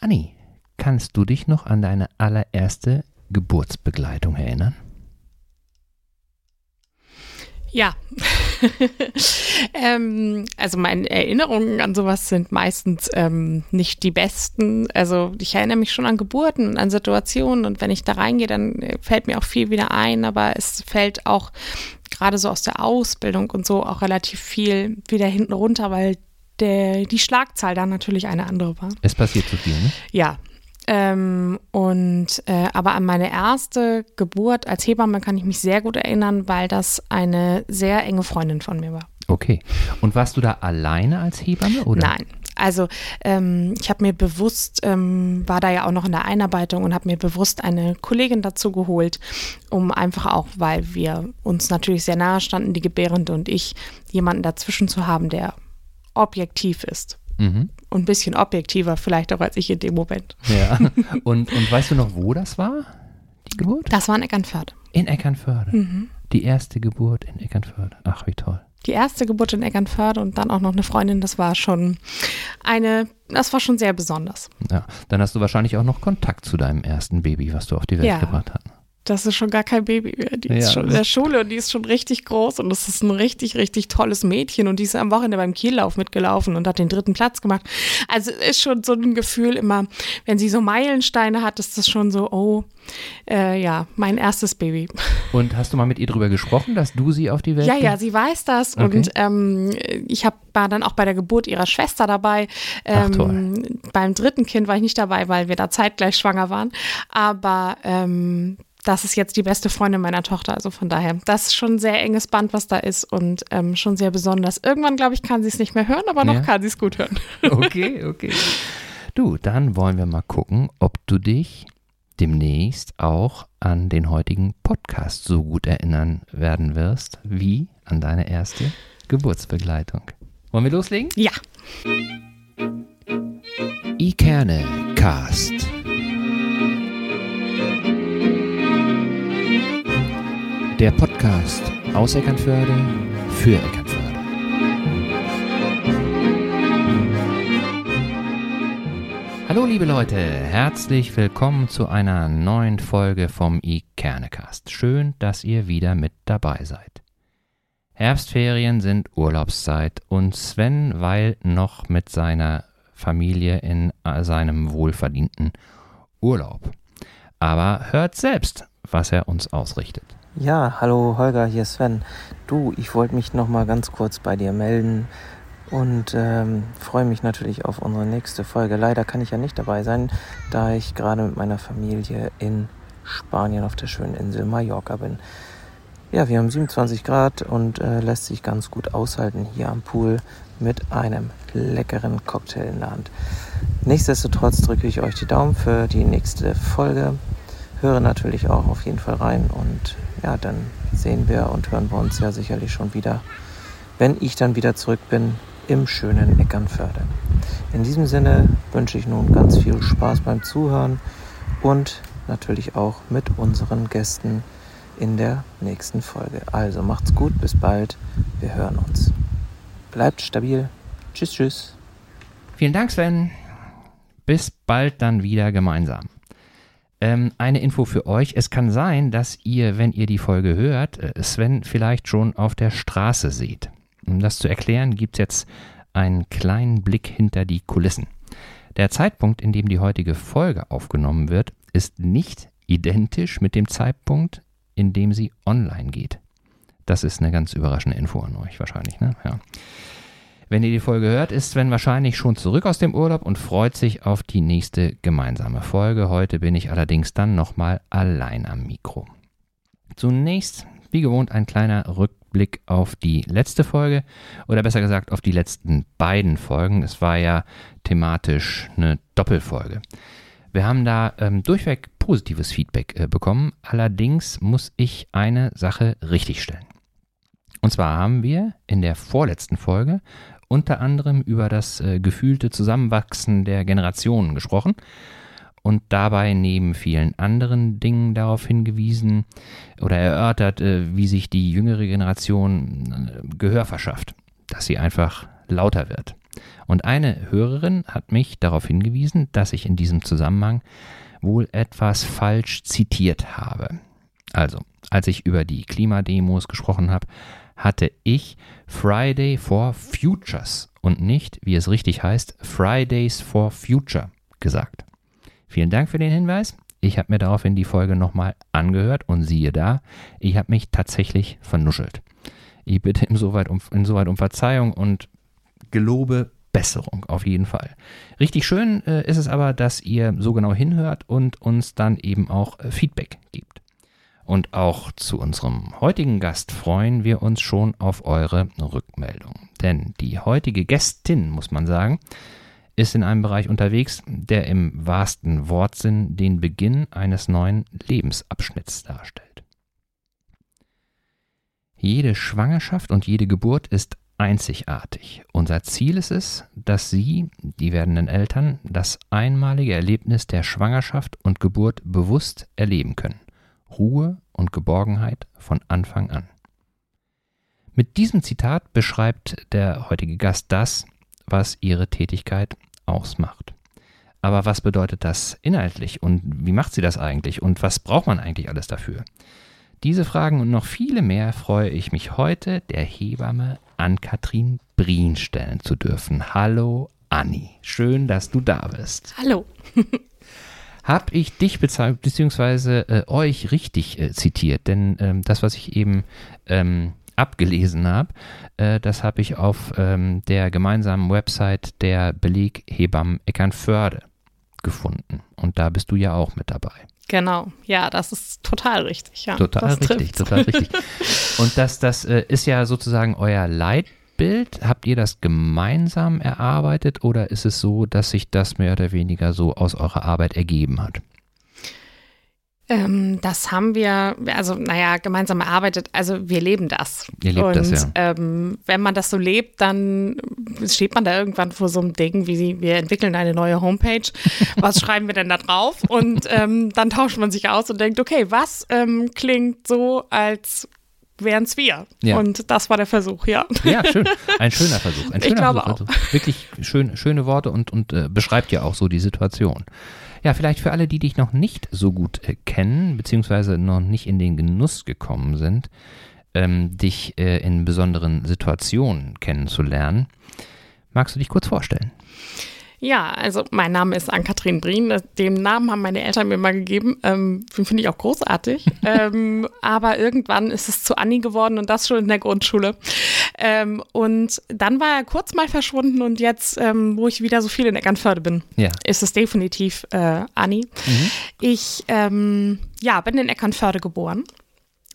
Anni, kannst du dich noch an deine allererste Geburtsbegleitung erinnern? Ja. ähm, also meine Erinnerungen an sowas sind meistens ähm, nicht die besten. Also ich erinnere mich schon an Geburten und an Situationen und wenn ich da reingehe, dann äh, fällt mir auch viel wieder ein, aber es fällt auch gerade so aus der Ausbildung und so auch relativ viel wieder hinten runter, weil der, die Schlagzahl dann natürlich eine andere war. Es passiert zu viel, ne? Ja, ähm, und äh, aber an meine erste Geburt als Hebamme kann ich mich sehr gut erinnern, weil das eine sehr enge Freundin von mir war. Okay. Und warst du da alleine als Hebamme oder? Nein. Also ähm, ich habe mir bewusst, ähm, war da ja auch noch in der Einarbeitung und habe mir bewusst eine Kollegin dazu geholt, um einfach auch, weil wir uns natürlich sehr nahe standen, die Gebärende und ich, jemanden dazwischen zu haben, der objektiv ist. Mhm. Und ein bisschen objektiver vielleicht auch als ich in dem Moment. Ja. Und, und weißt du noch, wo das war, die Geburt? Das war in Eckernförde. In Eckernförde. Mhm. Die erste Geburt in Eckernförde. Ach, wie toll. Die erste Geburt in Eckernförde und dann auch noch eine Freundin, das war schon eine, das war schon sehr besonders. Ja, dann hast du wahrscheinlich auch noch Kontakt zu deinem ersten Baby, was du auf die Welt ja. gebracht hast das ist schon gar kein Baby mehr. Die ist schon in der Schule und die ist schon richtig groß und das ist ein richtig, richtig tolles Mädchen und die ist am Wochenende beim Kiellauf mitgelaufen und hat den dritten Platz gemacht. Also ist schon so ein Gefühl immer, wenn sie so Meilensteine hat, ist das schon so, oh, äh, ja, mein erstes Baby. Und hast du mal mit ihr drüber gesprochen, dass du sie auf die Welt Ja, ja, sie weiß das okay. und ähm, ich hab, war dann auch bei der Geburt ihrer Schwester dabei. Ähm, Ach. Beim dritten Kind war ich nicht dabei, weil wir da zeitgleich schwanger waren, aber ähm, das ist jetzt die beste Freundin meiner Tochter. Also von daher, das ist schon ein sehr enges Band, was da ist und ähm, schon sehr besonders. Irgendwann, glaube ich, kann sie es nicht mehr hören, aber noch ja. kann sie es gut hören. Okay, okay. Du, dann wollen wir mal gucken, ob du dich demnächst auch an den heutigen Podcast so gut erinnern werden wirst, wie an deine erste Geburtsbegleitung. Wollen wir loslegen? Ja. Ikerne Cast. Der Podcast aus Eckernförde für Eckernförde. Hallo liebe Leute, herzlich willkommen zu einer neuen Folge vom iKernecast. Schön, dass ihr wieder mit dabei seid. Herbstferien sind Urlaubszeit und Sven weilt noch mit seiner Familie in seinem wohlverdienten Urlaub. Aber hört selbst, was er uns ausrichtet. Ja, hallo Holger, hier ist Sven. Du, ich wollte mich noch mal ganz kurz bei dir melden und ähm, freue mich natürlich auf unsere nächste Folge. Leider kann ich ja nicht dabei sein, da ich gerade mit meiner Familie in Spanien auf der schönen Insel Mallorca bin. Ja, wir haben 27 Grad und äh, lässt sich ganz gut aushalten hier am Pool mit einem leckeren Cocktail in der Hand. Nichtsdestotrotz drücke ich euch die Daumen für die nächste Folge höre natürlich auch auf jeden Fall rein und ja, dann sehen wir und hören wir uns ja sicherlich schon wieder, wenn ich dann wieder zurück bin im schönen Eckernförde. In diesem Sinne wünsche ich nun ganz viel Spaß beim Zuhören und natürlich auch mit unseren Gästen in der nächsten Folge. Also macht's gut, bis bald, wir hören uns. Bleibt stabil. Tschüss, tschüss. Vielen Dank, Sven. Bis bald dann wieder gemeinsam. Ähm, eine Info für euch. Es kann sein, dass ihr, wenn ihr die Folge hört, äh, Sven vielleicht schon auf der Straße seht. Um das zu erklären, gibt es jetzt einen kleinen Blick hinter die Kulissen. Der Zeitpunkt, in dem die heutige Folge aufgenommen wird, ist nicht identisch mit dem Zeitpunkt, in dem sie online geht. Das ist eine ganz überraschende Info an euch wahrscheinlich, ne? Ja. Wenn ihr die Folge hört, ist Sven wahrscheinlich schon zurück aus dem Urlaub und freut sich auf die nächste gemeinsame Folge. Heute bin ich allerdings dann nochmal allein am Mikro. Zunächst, wie gewohnt, ein kleiner Rückblick auf die letzte Folge oder besser gesagt auf die letzten beiden Folgen. Es war ja thematisch eine Doppelfolge. Wir haben da ähm, durchweg positives Feedback äh, bekommen. Allerdings muss ich eine Sache richtigstellen. Und zwar haben wir in der vorletzten Folge unter anderem über das äh, gefühlte Zusammenwachsen der Generationen gesprochen und dabei neben vielen anderen Dingen darauf hingewiesen oder erörtert, äh, wie sich die jüngere Generation äh, Gehör verschafft, dass sie einfach lauter wird. Und eine Hörerin hat mich darauf hingewiesen, dass ich in diesem Zusammenhang wohl etwas falsch zitiert habe. Also, als ich über die Klimademos gesprochen habe, hatte ich Friday for Futures und nicht, wie es richtig heißt, Fridays for Future gesagt. Vielen Dank für den Hinweis. Ich habe mir daraufhin die Folge nochmal angehört und siehe da, ich habe mich tatsächlich vernuschelt. Ich bitte insoweit um, insoweit um Verzeihung und gelobe Besserung auf jeden Fall. Richtig schön äh, ist es aber, dass ihr so genau hinhört und uns dann eben auch äh, Feedback gebt. Und auch zu unserem heutigen Gast freuen wir uns schon auf eure Rückmeldung. Denn die heutige Gästin, muss man sagen, ist in einem Bereich unterwegs, der im wahrsten Wortsinn den Beginn eines neuen Lebensabschnitts darstellt. Jede Schwangerschaft und jede Geburt ist einzigartig. Unser Ziel ist es, dass Sie, die werdenden Eltern, das einmalige Erlebnis der Schwangerschaft und Geburt bewusst erleben können. Ruhe und Geborgenheit von Anfang an. Mit diesem Zitat beschreibt der heutige Gast das, was ihre Tätigkeit ausmacht. Aber was bedeutet das inhaltlich und wie macht sie das eigentlich und was braucht man eigentlich alles dafür? Diese Fragen und noch viele mehr freue ich mich heute der Hebamme Ann-Kathrin Brien stellen zu dürfen. Hallo Anni, schön, dass du da bist. Hallo. Hab ich dich bzw. Äh, euch richtig äh, zitiert? Denn ähm, das, was ich eben ähm, abgelesen habe, äh, das habe ich auf ähm, der gemeinsamen Website der Beleghebammen Eckernförde gefunden. Und da bist du ja auch mit dabei. Genau, ja, das ist total richtig. Ja, total richtig, trifft. total richtig. Und das, das äh, ist ja sozusagen euer Leitbild. Habt ihr das gemeinsam erarbeitet oder ist es so, dass sich das mehr oder weniger so aus eurer Arbeit ergeben hat? Ähm, das haben wir, also naja, gemeinsam erarbeitet. Also wir leben das. Ihr lebt und, das, ja. Ähm, wenn man das so lebt, dann steht man da irgendwann vor so einem Ding, wie wir entwickeln eine neue Homepage. Was schreiben wir denn da drauf? Und ähm, dann tauscht man sich aus und denkt, okay, was ähm, klingt so, als wären es wir. Ja. Und das war der Versuch, ja. Ja, schön. Ein schöner Versuch. Ein schöner ich glaube Versuch. auch. Wirklich schön, schöne Worte und, und äh, beschreibt ja auch so die Situation. Ja, vielleicht für alle, die dich noch nicht so gut äh, kennen, beziehungsweise noch nicht in den Genuss gekommen sind, ähm, dich äh, in besonderen Situationen kennenzulernen. Magst du dich kurz vorstellen? Ja, also mein Name ist Ann-Kathrin Brien. Den Namen haben meine Eltern mir mal gegeben. Ähm, Finde ich auch großartig. ähm, aber irgendwann ist es zu Anni geworden und das schon in der Grundschule. Ähm, und dann war er kurz mal verschwunden und jetzt, ähm, wo ich wieder so viel in Eckernförde bin, ja. ist es definitiv äh, Anni. Mhm. Ich ähm, ja, bin in Eckernförde geboren.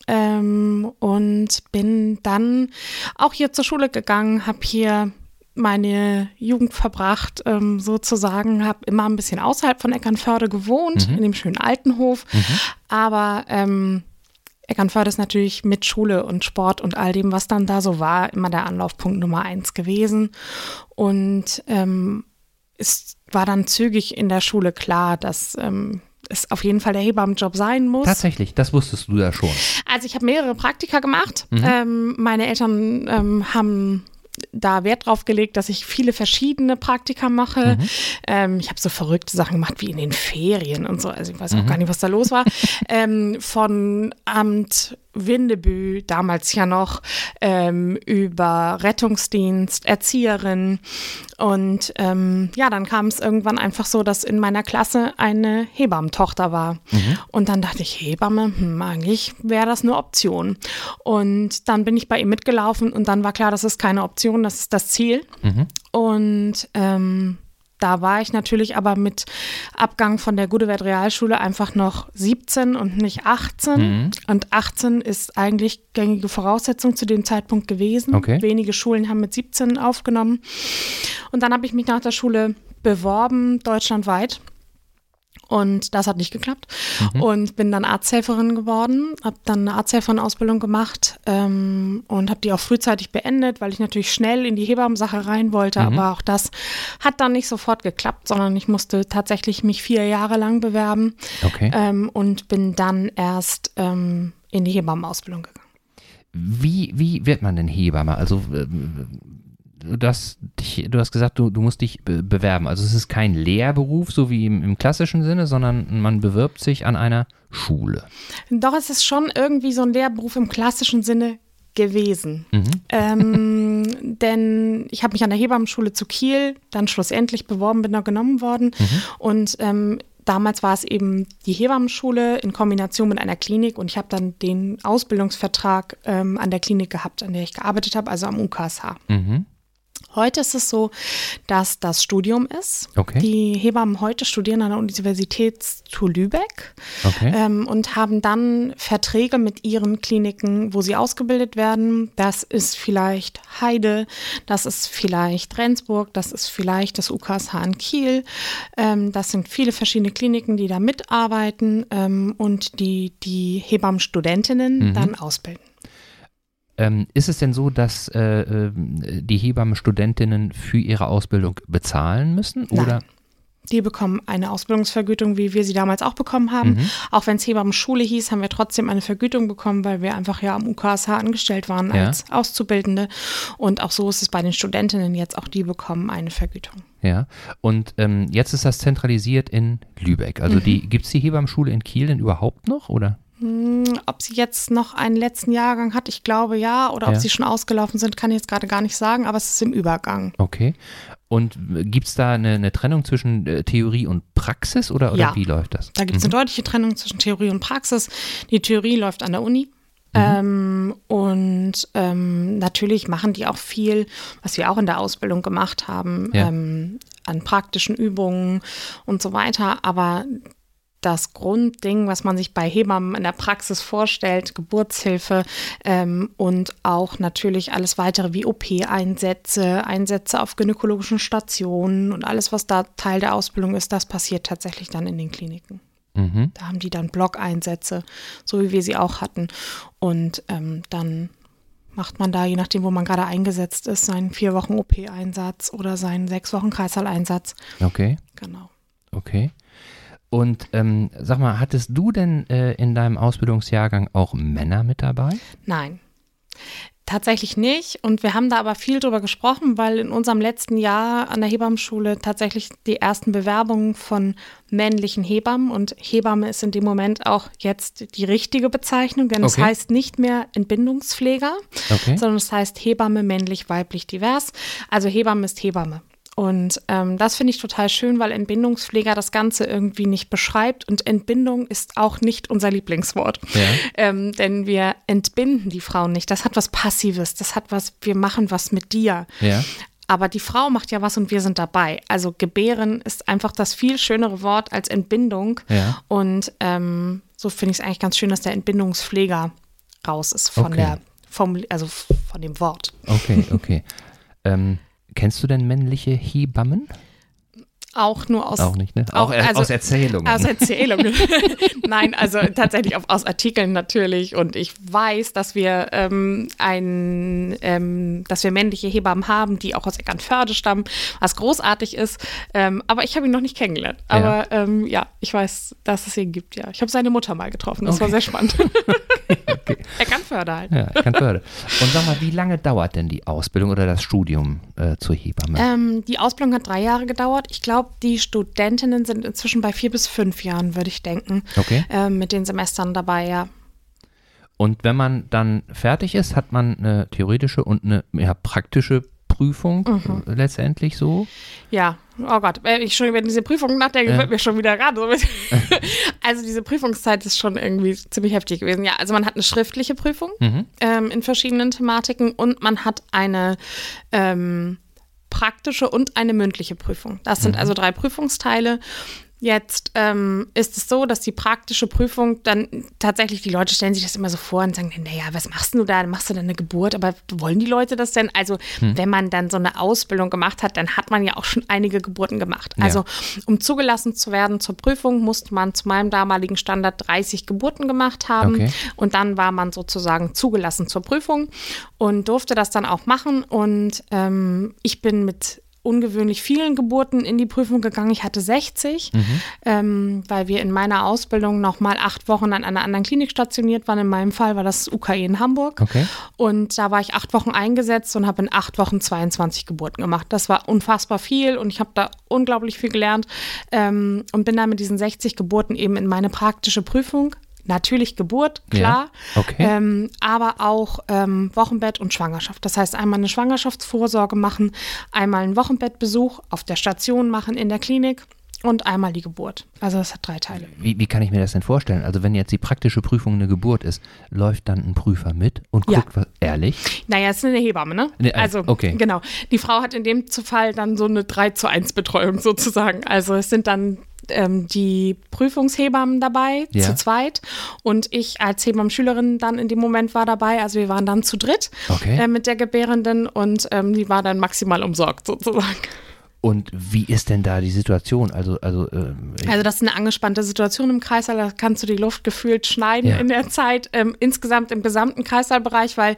Ähm, und bin dann auch hier zur Schule gegangen, habe hier meine Jugend verbracht, ähm, sozusagen, habe immer ein bisschen außerhalb von Eckernförde gewohnt, mhm. in dem schönen Altenhof. Mhm. Aber ähm, Eckernförde ist natürlich mit Schule und Sport und all dem, was dann da so war, immer der Anlaufpunkt Nummer eins gewesen. Und ähm, es war dann zügig in der Schule klar, dass ähm, es auf jeden Fall der Hebammenjob sein muss. Tatsächlich, das wusstest du ja schon. Also ich habe mehrere Praktika gemacht. Mhm. Ähm, meine Eltern ähm, haben da Wert drauf gelegt, dass ich viele verschiedene Praktika mache. Mhm. Ähm, ich habe so verrückte Sachen gemacht wie in den Ferien und so. Also ich weiß auch mhm. gar nicht, was da los war. ähm, von Amt Windebü, damals ja noch, ähm, über Rettungsdienst, Erzieherin. Und ähm, ja, dann kam es irgendwann einfach so, dass in meiner Klasse eine Hebammentochter war. Mhm. Und dann dachte ich, Hebamme, hm, eigentlich wäre das eine Option. Und dann bin ich bei ihm mitgelaufen und dann war klar, das ist keine Option, das ist das Ziel. Mhm. Und ähm, da war ich natürlich aber mit Abgang von der Gudewert Realschule einfach noch 17 und nicht 18. Mhm. Und 18 ist eigentlich gängige Voraussetzung zu dem Zeitpunkt gewesen. Okay. Wenige Schulen haben mit 17 aufgenommen. Und dann habe ich mich nach der Schule beworben, deutschlandweit. Und das hat nicht geklappt. Mhm. Und bin dann Arzthelferin geworden, habe dann eine Arzthelferin-Ausbildung gemacht ähm, und habe die auch frühzeitig beendet, weil ich natürlich schnell in die Hebammensache rein wollte. Mhm. Aber auch das hat dann nicht sofort geklappt, sondern ich musste tatsächlich mich vier Jahre lang bewerben okay. ähm, und bin dann erst ähm, in die Hebammenausbildung gegangen. Wie, wie wird man denn Hebamme? Also das, du hast gesagt, du, du musst dich bewerben. Also es ist kein Lehrberuf, so wie im, im klassischen Sinne, sondern man bewirbt sich an einer Schule. Doch, es ist schon irgendwie so ein Lehrberuf im klassischen Sinne gewesen. Mhm. Ähm, denn ich habe mich an der Hebammenschule zu Kiel dann schlussendlich beworben, bin da genommen worden. Mhm. Und ähm, damals war es eben die Hebammenschule in Kombination mit einer Klinik und ich habe dann den Ausbildungsvertrag ähm, an der Klinik gehabt, an der ich gearbeitet habe, also am UKSH. Mhm. Heute ist es so, dass das Studium ist. Okay. Die Hebammen heute studieren an der Universität zu Lübeck okay. ähm, und haben dann Verträge mit ihren Kliniken, wo sie ausgebildet werden. Das ist vielleicht Heide, das ist vielleicht Rendsburg, das ist vielleicht das UKSH in Kiel. Ähm, das sind viele verschiedene Kliniken, die da mitarbeiten ähm, und die die Hebammenstudentinnen mhm. dann ausbilden. Ähm, ist es denn so, dass äh, äh, die Hebammenstudentinnen für ihre Ausbildung bezahlen müssen? Nein. Oder? Die bekommen eine Ausbildungsvergütung, wie wir sie damals auch bekommen haben. Mhm. Auch wenn es Hebammenschule hieß, haben wir trotzdem eine Vergütung bekommen, weil wir einfach ja am UKSH angestellt waren ja. als Auszubildende. Und auch so ist es bei den Studentinnen jetzt, auch die bekommen eine Vergütung. Ja, und ähm, jetzt ist das zentralisiert in Lübeck. Also mhm. gibt es die Hebammenschule in Kiel denn überhaupt noch, oder? Hm, ob sie jetzt noch einen letzten Jahrgang hat, ich glaube ja. Oder ob ja. sie schon ausgelaufen sind, kann ich jetzt gerade gar nicht sagen, aber es ist im Übergang. Okay. Und gibt es da eine, eine, Trennung zwischen äh, Theorie und Praxis oder, oder ja. wie läuft das? Da gibt es mhm. eine deutliche Trennung zwischen Theorie und Praxis. Die Theorie läuft an der Uni. Mhm. Ähm, und ähm, natürlich machen die auch viel, was wir auch in der Ausbildung gemacht haben, ja. ähm, an praktischen Übungen und so weiter. Aber das Grundding, was man sich bei Hebammen in der Praxis vorstellt, Geburtshilfe ähm, und auch natürlich alles weitere wie OP-Einsätze, Einsätze auf gynäkologischen Stationen und alles, was da Teil der Ausbildung ist, das passiert tatsächlich dann in den Kliniken. Mhm. Da haben die dann Blockeinsätze, so wie wir sie auch hatten. Und ähm, dann macht man da, je nachdem, wo man gerade eingesetzt ist, seinen vier Wochen OP-Einsatz oder seinen sechs Wochen Kreißsaal-Einsatz. Okay. Genau. Okay. Und ähm, sag mal, hattest du denn äh, in deinem Ausbildungsjahrgang auch Männer mit dabei? Nein. Tatsächlich nicht. Und wir haben da aber viel drüber gesprochen, weil in unserem letzten Jahr an der Hebammenschule tatsächlich die ersten Bewerbungen von männlichen Hebammen und Hebamme ist in dem Moment auch jetzt die richtige Bezeichnung, denn es heißt nicht mehr Entbindungspfleger, okay. sondern es heißt Hebamme männlich, weiblich, divers. Also Hebamme ist Hebamme. Und ähm, das finde ich total schön, weil Entbindungspfleger das Ganze irgendwie nicht beschreibt. Und Entbindung ist auch nicht unser Lieblingswort. Ja. Ähm, denn wir entbinden die Frauen nicht. Das hat was Passives. Das hat was, wir machen was mit dir. Ja. Aber die Frau macht ja was und wir sind dabei. Also gebären ist einfach das viel schönere Wort als Entbindung. Ja. Und ähm, so finde ich es eigentlich ganz schön, dass der Entbindungspfleger raus ist von okay. der, vom, also von dem Wort. Okay, okay. Kennst du denn männliche Hebammen? Auch nur aus. Auch nicht, ne? Auch, auch also, aus Erzählungen. Aus Erzählungen. Nein, also tatsächlich auch aus Artikeln natürlich. Und ich weiß, dass wir ähm, ein, ähm, dass wir männliche Hebammen haben, die auch aus Eckernförde stammen, was großartig ist. Ähm, aber ich habe ihn noch nicht kennengelernt. Aber ja. Ähm, ja, ich weiß, dass es ihn gibt, ja. Ich habe seine Mutter mal getroffen. Das okay. war sehr spannend. okay, okay. Eckernförde halt. Ja, Eckernförde. Und sag mal, wie lange dauert denn die Ausbildung oder das Studium äh, zur Hebamme? Ähm, die Ausbildung hat drei Jahre gedauert. Ich glaube, glaube, die Studentinnen sind inzwischen bei vier bis fünf Jahren, würde ich denken. Okay. Äh, mit den Semestern dabei, ja. Und wenn man dann fertig ist, hat man eine theoretische und eine ja, praktische Prüfung mhm. letztendlich so? Ja, oh Gott, wenn ich schon über diese Prüfung nachdenke, äh. wird mir schon wieder ran. also diese Prüfungszeit ist schon irgendwie ziemlich heftig gewesen. Ja, also man hat eine schriftliche Prüfung mhm. ähm, in verschiedenen Thematiken und man hat eine ähm, praktische und eine mündliche Prüfung. Das sind mhm. also drei Prüfungsteile. Jetzt ähm, ist es so, dass die praktische Prüfung dann tatsächlich, die Leute stellen sich das immer so vor und sagen, naja, was machst du da? Machst du dann eine Geburt? Aber wollen die Leute das denn? Also, hm. wenn man dann so eine Ausbildung gemacht hat, dann hat man ja auch schon einige Geburten gemacht. Ja. Also, um zugelassen zu werden zur Prüfung, musste man zu meinem damaligen Standard 30 Geburten gemacht haben. Okay. Und dann war man sozusagen zugelassen zur Prüfung und durfte das dann auch machen. Und ähm, ich bin mit ungewöhnlich vielen Geburten in die Prüfung gegangen. Ich hatte 60, mhm. ähm, weil wir in meiner Ausbildung noch mal acht Wochen an einer anderen Klinik stationiert waren. In meinem Fall war das UKE in Hamburg. Okay. Und da war ich acht Wochen eingesetzt und habe in acht Wochen 22 Geburten gemacht. Das war unfassbar viel und ich habe da unglaublich viel gelernt ähm, und bin dann mit diesen 60 Geburten eben in meine praktische Prüfung Natürlich Geburt, klar, ja, okay. ähm, aber auch ähm, Wochenbett und Schwangerschaft. Das heißt, einmal eine Schwangerschaftsvorsorge machen, einmal einen Wochenbettbesuch auf der Station machen in der Klinik und einmal die Geburt. Also das hat drei Teile. Wie, wie, kann ich mir das denn vorstellen? Also wenn jetzt die praktische Prüfung eine Geburt ist, läuft dann ein Prüfer mit und guckt, ja. was, ehrlich? Naja, es ist eine Hebamme, ne? ne also, okay. genau. Die Frau hat in dem Fall dann so eine 3 zu 1 Betreuung sozusagen. Also es sind dann ähm, die Prüfungshebammen dabei, ja. zu zweit. Und ich als Hebammenschülerin dann in dem Moment war dabei. Also wir waren dann zu dritt okay. äh, mit der Gebärenden und ähm, die war dann maximal umsorgt sozusagen. Und wie ist denn da die Situation? Also, also, äh, also das ist eine angespannte Situation im Kreißsaal, da kannst du die Luft gefühlt schneiden ja. in der Zeit, ähm, insgesamt im gesamten Kreissaalbereich, weil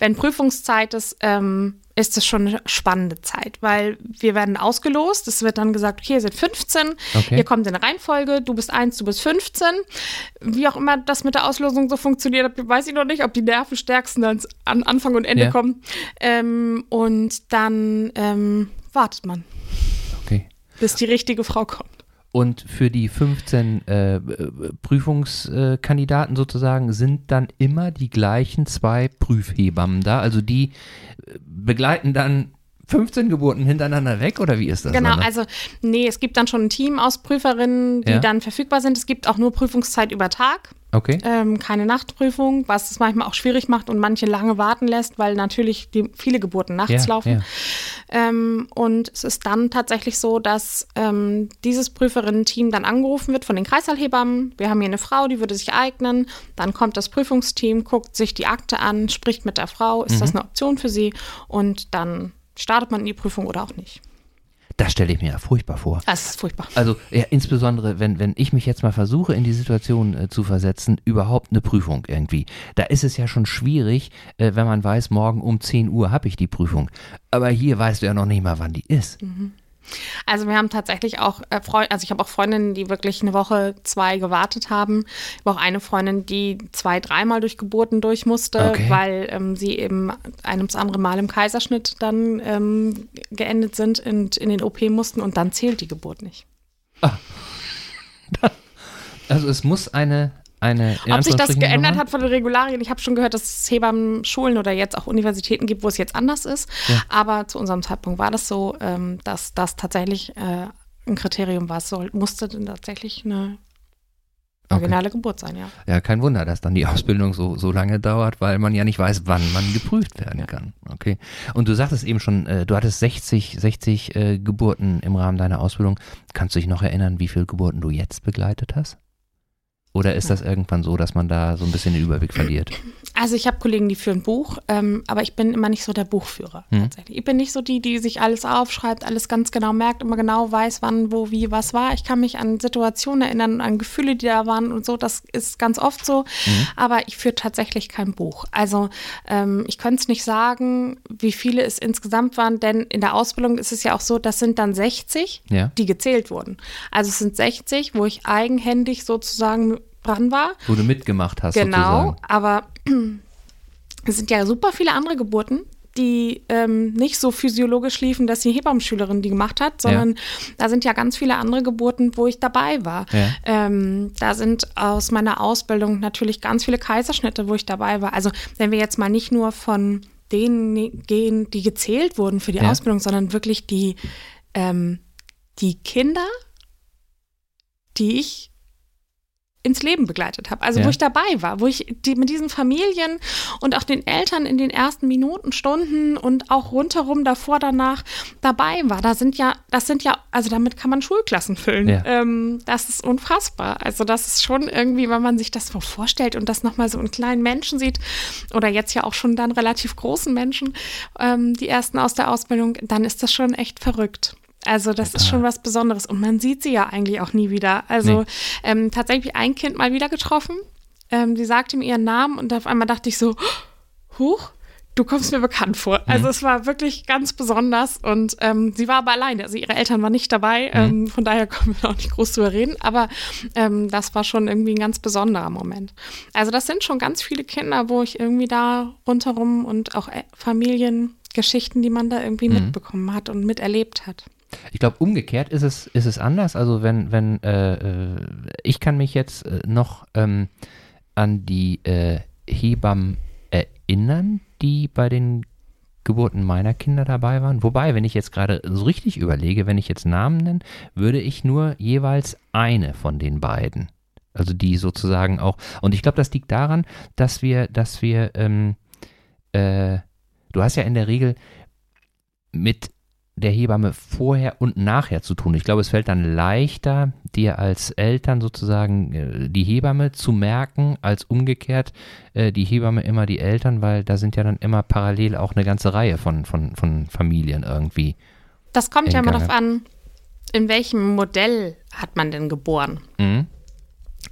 wenn Prüfungszeit ist, ähm, ist es schon eine spannende Zeit, weil wir werden ausgelost. Es wird dann gesagt, okay, ihr seid 15, okay. ihr kommt in eine Reihenfolge, du bist 1, du bist 15. Wie auch immer das mit der Auslosung so funktioniert, weiß ich noch nicht, ob die Nervenstärksten dann an Anfang und Ende ja. kommen. Ähm, und dann ähm, wartet man. Okay. Bis die richtige Frau kommt. Und für die 15 äh, Prüfungskandidaten sozusagen sind dann immer die gleichen zwei Prüfhebammen da. Also die äh, begleiten dann 15 Geburten hintereinander weg oder wie ist das? Genau, also nee, es gibt dann schon ein Team aus Prüferinnen, die ja. dann verfügbar sind. Es gibt auch nur Prüfungszeit über Tag. Okay. Ähm, keine Nachtprüfung, was es manchmal auch schwierig macht und manche lange warten lässt, weil natürlich die, viele Geburten nachts ja, laufen. Ja. Ähm, und es ist dann tatsächlich so, dass ähm, dieses Prüferinnen-Team dann angerufen wird von den Kreissaalhebammen. Wir haben hier eine Frau, die würde sich eignen. Dann kommt das Prüfungsteam, guckt sich die Akte an, spricht mit der Frau, ist mhm. das eine Option für sie? Und dann startet man in die Prüfung oder auch nicht. Das stelle ich mir ja furchtbar vor. Das ist furchtbar. Also ja, insbesondere, wenn, wenn ich mich jetzt mal versuche, in die Situation äh, zu versetzen, überhaupt eine Prüfung irgendwie. Da ist es ja schon schwierig, äh, wenn man weiß, morgen um 10 Uhr habe ich die Prüfung. Aber hier weißt du ja noch nicht mal, wann die ist. Mhm. Also wir haben tatsächlich auch äh, Freunde, also ich habe auch Freundinnen, die wirklich eine Woche, zwei gewartet haben. Ich habe auch eine Freundin, die zwei, dreimal durch Geburten durch musste, okay. weil ähm, sie eben ein ums andere Mal im Kaiserschnitt dann ähm, geendet sind und in den OP mussten und dann zählt die Geburt nicht. Ah. Also es muss eine eine. Ob sich das geändert hat von den Regularien, ich habe schon gehört, dass es Hebammen-Schulen oder jetzt auch Universitäten gibt, wo es jetzt anders ist. Ja. Aber zu unserem Zeitpunkt war das so, ähm, dass das tatsächlich äh, ein Kriterium war. Es soll, musste tatsächlich eine originale okay. Geburt sein, ja. Ja, kein Wunder, dass dann die Ausbildung so, so lange dauert, weil man ja nicht weiß, wann man geprüft werden kann. Okay. Und du sagtest eben schon, äh, du hattest 60, 60 äh, Geburten im Rahmen deiner Ausbildung. Kannst du dich noch erinnern, wie viele Geburten du jetzt begleitet hast? Oder ist das irgendwann so, dass man da so ein bisschen den Überblick verliert? Also ich habe Kollegen, die führen Buch, ähm, aber ich bin immer nicht so der Buchführer hm. tatsächlich. Ich bin nicht so die, die sich alles aufschreibt, alles ganz genau merkt, immer genau weiß, wann, wo, wie, was war. Ich kann mich an Situationen erinnern, an Gefühle, die da waren und so. Das ist ganz oft so. Mhm. Aber ich führe tatsächlich kein Buch. Also ähm, ich könnte es nicht sagen, wie viele es insgesamt waren, denn in der Ausbildung ist es ja auch so, das sind dann 60, ja. die gezählt wurden. Also es sind 60, wo ich eigenhändig sozusagen dran war. Wo du mitgemacht hast. Genau, sozusagen. aber es sind ja super viele andere Geburten, die ähm, nicht so physiologisch liefen, dass die Hebammenschülerin die gemacht hat, sondern ja. da sind ja ganz viele andere Geburten, wo ich dabei war. Ja. Ähm, da sind aus meiner Ausbildung natürlich ganz viele Kaiserschnitte, wo ich dabei war. Also wenn wir jetzt mal nicht nur von denen gehen, die gezählt wurden für die ja. Ausbildung, sondern wirklich die, ähm, die Kinder, die ich ins Leben begleitet habe, also ja. wo ich dabei war, wo ich die, mit diesen Familien und auch den Eltern in den ersten Minuten, Stunden und auch rundherum davor, danach dabei war. Da sind ja, das sind ja, also damit kann man Schulklassen füllen. Ja. Ähm, das ist unfassbar. Also das ist schon irgendwie, wenn man sich das so vorstellt und das nochmal so in kleinen Menschen sieht oder jetzt ja auch schon dann relativ großen Menschen, ähm, die ersten aus der Ausbildung, dann ist das schon echt verrückt. Also das ist schon was Besonderes und man sieht sie ja eigentlich auch nie wieder. Also nee. ähm, tatsächlich ein Kind mal wieder getroffen. Ähm, die sagte mir ihren Namen und auf einmal dachte ich so, huch, du kommst mir bekannt vor. Also mhm. es war wirklich ganz besonders und ähm, sie war aber alleine. Also ihre Eltern waren nicht dabei, mhm. ähm, von daher können wir auch nicht groß drüber reden, aber ähm, das war schon irgendwie ein ganz besonderer Moment. Also das sind schon ganz viele Kinder, wo ich irgendwie da rundherum und auch äh, Familiengeschichten, die man da irgendwie mhm. mitbekommen hat und miterlebt hat. Ich glaube, umgekehrt ist es, ist es anders. Also wenn, wenn, äh, äh ich kann mich jetzt äh, noch ähm, an die äh, Hebammen erinnern, die bei den Geburten meiner Kinder dabei waren. Wobei, wenn ich jetzt gerade so richtig überlege, wenn ich jetzt Namen nenne, würde ich nur jeweils eine von den beiden. Also die sozusagen auch. Und ich glaube, das liegt daran, dass wir, dass wir, ähm, äh, du hast ja in der Regel mit der Hebamme vorher und nachher zu tun. Ich glaube, es fällt dann leichter, dir als Eltern sozusagen äh, die Hebamme zu merken, als umgekehrt äh, die Hebamme immer die Eltern, weil da sind ja dann immer parallel auch eine ganze Reihe von, von, von Familien irgendwie. Das kommt ja immer darauf an, in welchem Modell hat man denn geboren. Mhm.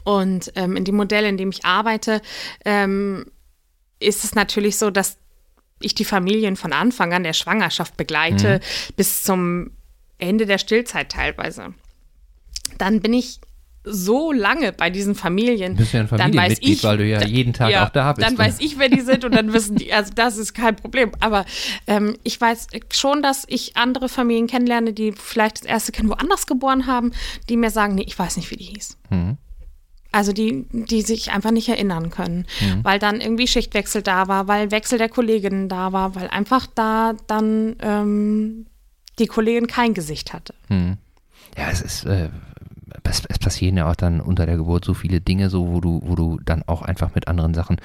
Und ähm, in dem Modell, in dem ich arbeite, ähm, ist es natürlich so, dass ich die Familien von Anfang an der Schwangerschaft begleite, mhm. bis zum Ende der Stillzeit teilweise, dann bin ich so lange bei diesen Familien. Du bist ja ein Familienmitglied, ich, weil du ja jeden Tag ja, auch da bist. Dann ne? weiß ich, wer die sind und dann wissen die, also das ist kein Problem. Aber ähm, ich weiß schon, dass ich andere Familien kennenlerne, die vielleicht das erste Kind woanders geboren haben, die mir sagen, nee, ich weiß nicht, wie die hieß. Mhm. Also die, die sich einfach nicht erinnern können, mhm. weil dann irgendwie Schichtwechsel da war, weil Wechsel der Kolleginnen da war, weil einfach da dann ähm, die Kollegin kein Gesicht hatte. Mhm. Ja, es ist, äh, es, es, passieren ja auch dann unter der Geburt so viele Dinge, so wo du, wo du dann auch einfach mit anderen Sachen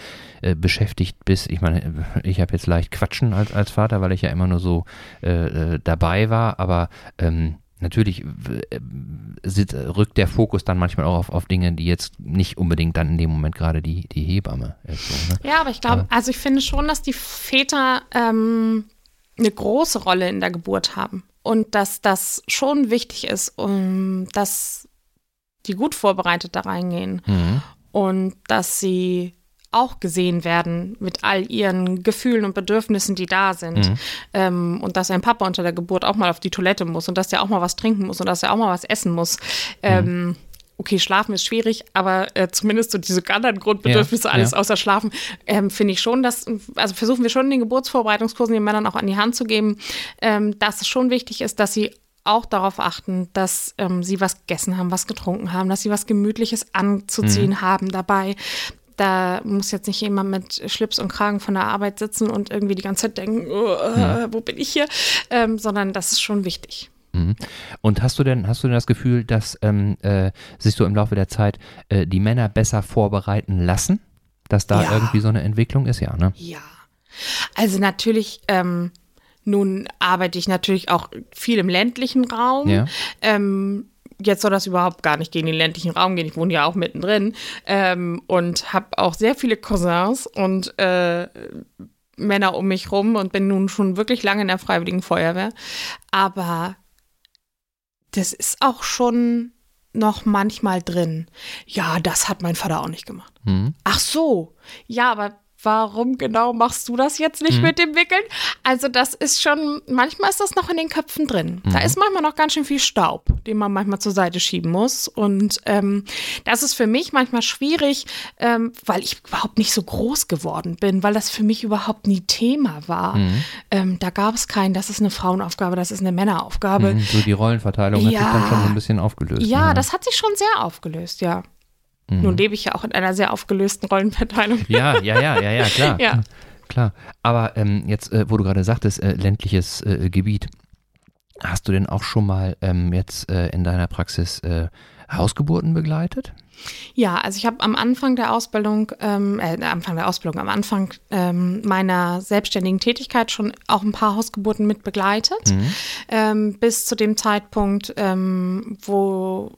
äh, beschäftigt bist. Ich meine, ich habe jetzt leicht Quatschen als, als Vater, weil ich ja immer nur so äh, äh dabei war, aber ähm, natürlich rückt der Fokus dann manchmal auch auf, auf Dinge, die jetzt nicht unbedingt dann in dem Moment gerade die, die Hebamme ist. So, ne? Ja, aber ich glaube, also ich finde schon, dass die Väter ähm, eine große Rolle in der Geburt haben und dass das schon wichtig ist, um, dass die gut vorbereitet da reingehen mhm. und dass sie auch gesehen werden mit all ihren Gefühlen und Bedürfnissen, die da sind. Mhm. Ähm, und dass ein Papa unter der Geburt auch mal auf die Toilette muss und dass er auch mal was trinken muss und dass er auch mal was essen muss. Ähm, mhm. Okay, schlafen ist schwierig, aber äh, zumindest so diese anderen Grundbedürfnisse, ja, alles ja. außer Schlafen, ähm, finde ich schon, dass, also versuchen wir schon in den Geburtsvorbereitungskursen den Männern auch an die Hand zu geben, ähm, dass es schon wichtig ist, dass sie auch darauf achten, dass ähm, sie was gegessen haben, was getrunken haben, dass sie was Gemütliches anzuziehen mhm. haben dabei, da muss jetzt nicht jemand mit Schlips und Kragen von der Arbeit sitzen und irgendwie die ganze Zeit denken, oh, äh, wo bin ich hier, ähm, sondern das ist schon wichtig. Mhm. Und hast du denn, hast du denn das Gefühl, dass ähm, äh, sich so im Laufe der Zeit äh, die Männer besser vorbereiten lassen? Dass da ja. irgendwie so eine Entwicklung ist, ja, ne? Ja. Also natürlich, ähm, nun arbeite ich natürlich auch viel im ländlichen Raum. Ja. Ähm, jetzt soll das überhaupt gar nicht gegen den ländlichen Raum gehen. Ich wohne ja auch mittendrin ähm, und habe auch sehr viele Cousins und äh, Männer um mich rum und bin nun schon wirklich lange in der Freiwilligen Feuerwehr. Aber das ist auch schon noch manchmal drin. Ja, das hat mein Vater auch nicht gemacht. Mhm. Ach so. Ja, aber warum genau machst du das jetzt nicht mhm. mit dem Wickeln? Also das ist schon, manchmal ist das noch in den Köpfen drin. Mhm. Da ist manchmal noch ganz schön viel Staub, den man manchmal zur Seite schieben muss. Und ähm, das ist für mich manchmal schwierig, ähm, weil ich überhaupt nicht so groß geworden bin, weil das für mich überhaupt nie Thema war. Mhm. Ähm, da gab es keinen, das ist eine Frauenaufgabe, das ist eine Männeraufgabe. Mhm. So die Rollenverteilung ja. hat sich dann schon so ein bisschen aufgelöst. Ja, ne? das hat sich schon sehr aufgelöst, ja. Mhm. Nun lebe ich ja auch in einer sehr aufgelösten Rollenverteilung. Ja, ja, ja, ja, ja, klar. ja. Klar. Aber ähm, jetzt, äh, wo du gerade sagtest, äh, ländliches äh, Gebiet, hast du denn auch schon mal ähm, jetzt äh, in deiner Praxis äh, Hausgeburten begleitet? Ja, also ich habe am Anfang der Ausbildung, ähm, äh, Anfang der Ausbildung, am Anfang ähm, meiner selbstständigen Tätigkeit schon auch ein paar Hausgeburten mit begleitet, mhm. ähm, bis zu dem Zeitpunkt, ähm, wo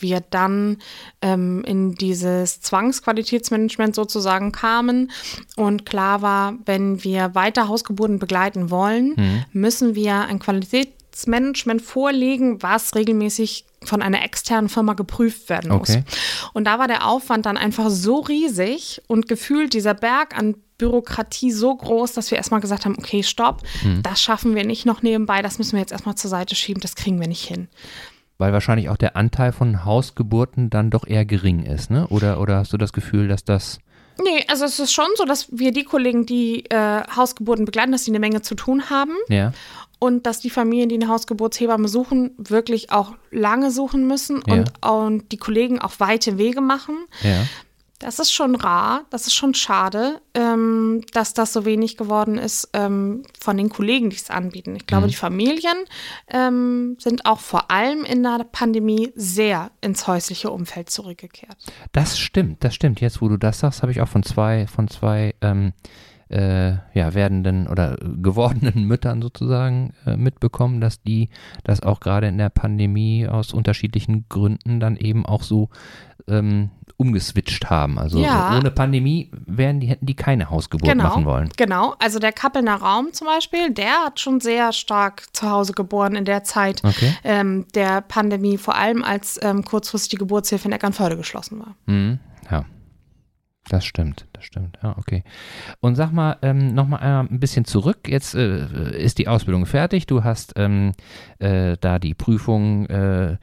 wir dann ähm, in dieses Zwangsqualitätsmanagement sozusagen kamen und klar war, wenn wir weiter Hausgeburten begleiten wollen, mhm. müssen wir ein Qualitätsmanagement vorlegen, was regelmäßig von einer externen Firma geprüft werden muss. Okay. Und da war der Aufwand dann einfach so riesig und gefühlt dieser Berg an Bürokratie so groß, dass wir erstmal gesagt haben, okay, stopp, mhm. das schaffen wir nicht noch nebenbei, das müssen wir jetzt erstmal zur Seite schieben, das kriegen wir nicht hin. Weil wahrscheinlich auch der Anteil von Hausgeburten dann doch eher gering ist, ne? Oder, oder hast du das Gefühl, dass das Nee, also es ist schon so, dass wir die Kollegen, die äh, Hausgeburten begleiten, dass sie eine Menge zu tun haben. Ja. Und dass die Familien, die eine Hausgeburtshebamme suchen, wirklich auch lange suchen müssen ja. und, und die Kollegen auch weite Wege machen. Ja. Das ist schon rar, das ist schon schade, ähm, dass das so wenig geworden ist ähm, von den Kollegen, die es anbieten. Ich glaube, mhm. die Familien ähm, sind auch vor allem in der Pandemie sehr ins häusliche Umfeld zurückgekehrt. Das stimmt, das stimmt. Jetzt, wo du das sagst, habe ich auch von zwei, von zwei ähm, äh, ja, werdenden oder gewordenen Müttern sozusagen äh, mitbekommen, dass die das auch gerade in der Pandemie aus unterschiedlichen Gründen dann eben auch so ähm, umgeswitcht haben. Also ja. ohne Pandemie wären die, hätten die keine Hausgeburt genau, machen wollen. Genau, also der Kappelner Raum zum Beispiel, der hat schon sehr stark zu Hause geboren in der Zeit okay. ähm, der Pandemie, vor allem als ähm, kurzfristig die Geburtshilfe in Eckernförde geschlossen war. Mhm, ja. Das stimmt, das stimmt. Ja, okay. Und sag mal, ähm, nochmal ein bisschen zurück. Jetzt äh, ist die Ausbildung fertig. Du hast ähm, äh, da die Prüfung äh,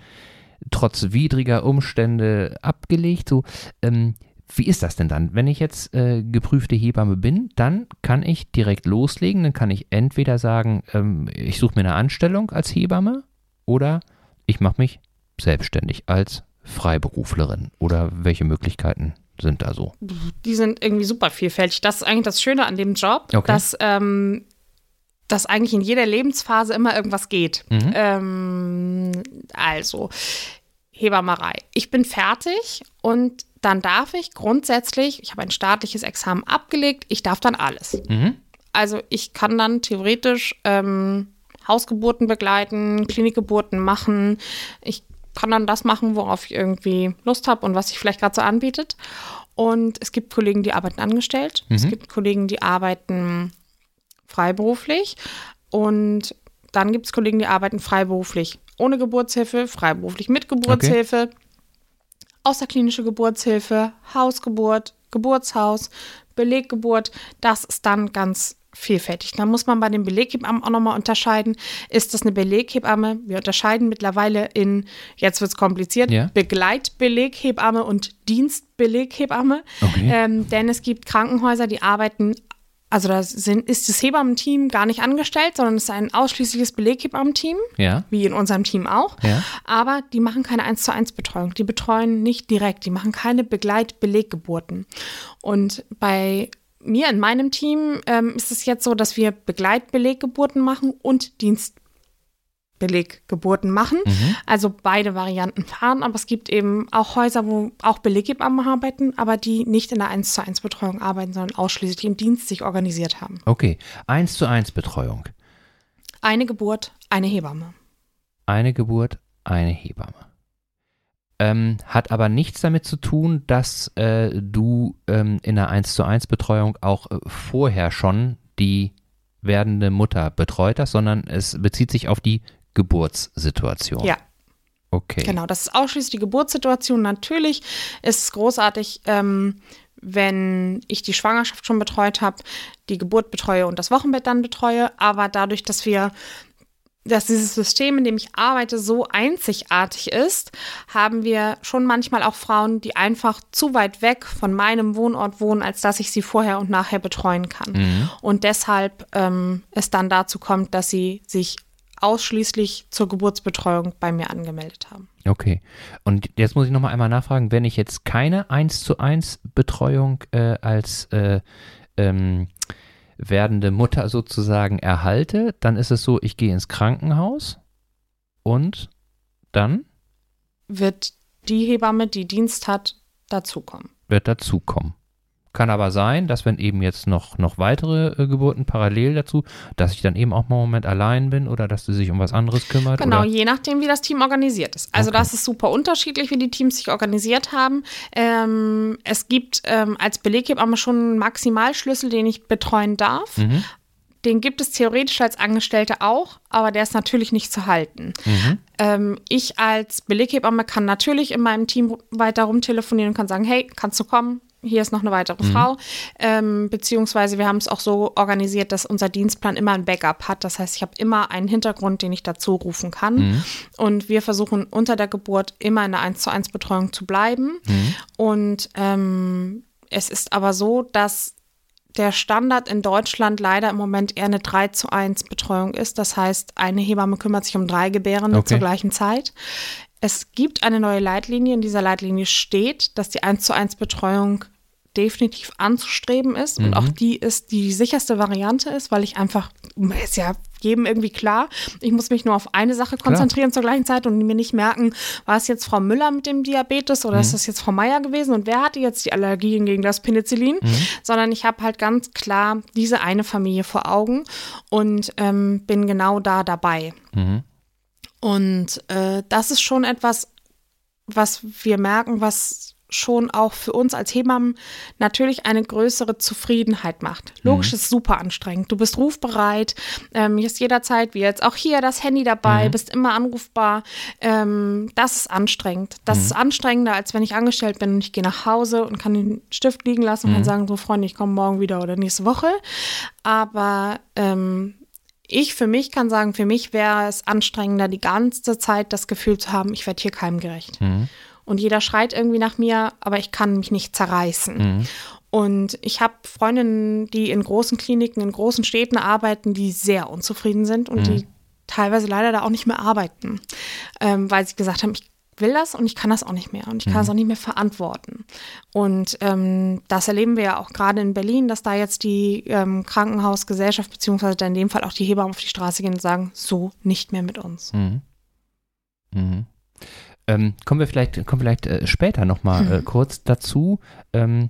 trotz widriger Umstände abgelegt. So, ähm, wie ist das denn dann? Wenn ich jetzt äh, geprüfte Hebamme bin, dann kann ich direkt loslegen. Dann kann ich entweder sagen, ähm, ich suche mir eine Anstellung als Hebamme oder ich mache mich selbstständig als Freiberuflerin. Oder welche Möglichkeiten sind da so? Die sind irgendwie super vielfältig. Das ist eigentlich das Schöne an dem Job, okay. dass ähm, dass eigentlich in jeder Lebensphase immer irgendwas geht. Mhm. Ähm, also, Hebammerei. Ich bin fertig und dann darf ich grundsätzlich, ich habe ein staatliches Examen abgelegt, ich darf dann alles. Mhm. Also ich kann dann theoretisch ähm, Hausgeburten begleiten, Klinikgeburten machen. Ich kann dann das machen, worauf ich irgendwie Lust habe und was sich vielleicht gerade so anbietet. Und es gibt Kollegen, die arbeiten angestellt. Mhm. Es gibt Kollegen, die arbeiten freiberuflich. Und dann gibt es Kollegen, die arbeiten freiberuflich ohne Geburtshilfe, freiberuflich mit Geburtshilfe, okay. außerklinische Geburtshilfe, Hausgeburt, Geburtshaus, Beleggeburt. Das ist dann ganz vielfältig. Da muss man bei den Beleghebammen auch nochmal unterscheiden. Ist das eine Beleghebamme? Wir unterscheiden mittlerweile in, jetzt wird es kompliziert, ja. Begleitbeleghebamme und Dienstbeleghebamme. Okay. Ähm, denn es gibt Krankenhäuser, die arbeiten also da sind, ist das Hebammenteam gar nicht angestellt, sondern es ist ein ausschließliches Beleghebammenteam, ja. wie in unserem Team auch. Ja. Aber die machen keine 1 zu 1 Betreuung. Die betreuen nicht direkt, die machen keine Begleitbeleggeburten. Und bei mir in meinem Team ähm, ist es jetzt so, dass wir Begleitbeleggeburten machen und Dienst Beleggeburten machen. Mhm. Also beide Varianten fahren, aber es gibt eben auch Häuser, wo auch Beleghebammen arbeiten, aber die nicht in der 1 zu 1 Betreuung arbeiten, sondern ausschließlich im Dienst sich organisiert haben. Okay, 1 zu 1 Betreuung. Eine Geburt, eine Hebamme. Eine Geburt, eine Hebamme. Ähm, hat aber nichts damit zu tun, dass äh, du ähm, in der 1 zu 1 Betreuung auch äh, vorher schon die werdende Mutter betreut hast, sondern es bezieht sich auf die Geburtssituation. Ja. Okay. Genau, das ist ausschließlich die Geburtssituation. Natürlich ist es großartig, ähm, wenn ich die Schwangerschaft schon betreut habe, die Geburt betreue und das Wochenbett dann betreue. Aber dadurch, dass wir dass dieses System, in dem ich arbeite, so einzigartig ist, haben wir schon manchmal auch Frauen, die einfach zu weit weg von meinem Wohnort wohnen, als dass ich sie vorher und nachher betreuen kann. Mhm. Und deshalb ähm, es dann dazu kommt, dass sie sich ausschließlich zur Geburtsbetreuung bei mir angemeldet haben. Okay. Und jetzt muss ich nochmal einmal nachfragen, wenn ich jetzt keine 1 zu 1 Betreuung äh, als äh, ähm, werdende Mutter sozusagen erhalte, dann ist es so, ich gehe ins Krankenhaus und dann wird die Hebamme, die Dienst hat, dazukommen. Wird dazukommen. Kann aber sein, dass wenn eben jetzt noch, noch weitere äh, Geburten parallel dazu, dass ich dann eben auch mal einen Moment allein bin oder dass sie sich um was anderes kümmert. Genau, je nachdem, wie das Team organisiert ist. Also okay. das ist super unterschiedlich, wie die Teams sich organisiert haben. Ähm, es gibt ähm, als Beleghebamme schon einen Maximalschlüssel, den ich betreuen darf. Mhm. Den gibt es theoretisch als Angestellte auch, aber der ist natürlich nicht zu halten. Mhm. Ähm, ich als Beleghebamme kann natürlich in meinem Team weiter rumtelefonieren und kann sagen, hey, kannst du kommen? Hier ist noch eine weitere mhm. Frau. Ähm, beziehungsweise wir haben es auch so organisiert, dass unser Dienstplan immer ein Backup hat. Das heißt, ich habe immer einen Hintergrund, den ich dazu rufen kann. Mhm. Und wir versuchen unter der Geburt immer in der 1 zu 1 Betreuung zu bleiben. Mhm. Und ähm, es ist aber so, dass der Standard in Deutschland leider im Moment eher eine 3 zu 1 Betreuung ist. Das heißt, eine Hebamme kümmert sich um drei Gebärende okay. zur gleichen Zeit. Es gibt eine neue Leitlinie. In dieser Leitlinie steht, dass die 1 zu 1 Betreuung definitiv anzustreben ist mhm. und auch die ist die sicherste Variante ist, weil ich einfach, ist ja jedem irgendwie klar, ich muss mich nur auf eine Sache konzentrieren klar. zur gleichen Zeit und mir nicht merken, war es jetzt Frau Müller mit dem Diabetes oder mhm. ist das jetzt Frau Meier gewesen und wer hatte jetzt die Allergien gegen das Penicillin, mhm. sondern ich habe halt ganz klar diese eine Familie vor Augen und ähm, bin genau da dabei. Mhm. Und äh, das ist schon etwas, was wir merken, was schon auch für uns als Hebammen natürlich eine größere Zufriedenheit macht. Logisch mhm. ist super anstrengend. Du bist rufbereit, ähm, ist jederzeit, wie jetzt auch hier, das Handy dabei, mhm. bist immer anrufbar. Ähm, das ist anstrengend. Das mhm. ist anstrengender, als wenn ich angestellt bin und ich gehe nach Hause und kann den Stift liegen lassen und kann mhm. sagen, so Freunde, ich komme morgen wieder oder nächste Woche. Aber ähm, ich für mich kann sagen, für mich wäre es anstrengender, die ganze Zeit das Gefühl zu haben, ich werde hier keimgerecht. Mhm. Und jeder schreit irgendwie nach mir, aber ich kann mich nicht zerreißen. Mhm. Und ich habe Freundinnen, die in großen Kliniken, in großen Städten arbeiten, die sehr unzufrieden sind und mhm. die teilweise leider da auch nicht mehr arbeiten, ähm, weil sie gesagt haben, ich will das und ich kann das auch nicht mehr und ich kann mhm. auch nicht mehr verantworten. Und ähm, das erleben wir ja auch gerade in Berlin, dass da jetzt die ähm, Krankenhausgesellschaft beziehungsweise in dem Fall auch die Hebammen auf die Straße gehen und sagen, so nicht mehr mit uns. Mhm. Mhm. Ähm, kommen wir vielleicht, kommen vielleicht äh, später nochmal äh, kurz dazu. Ähm,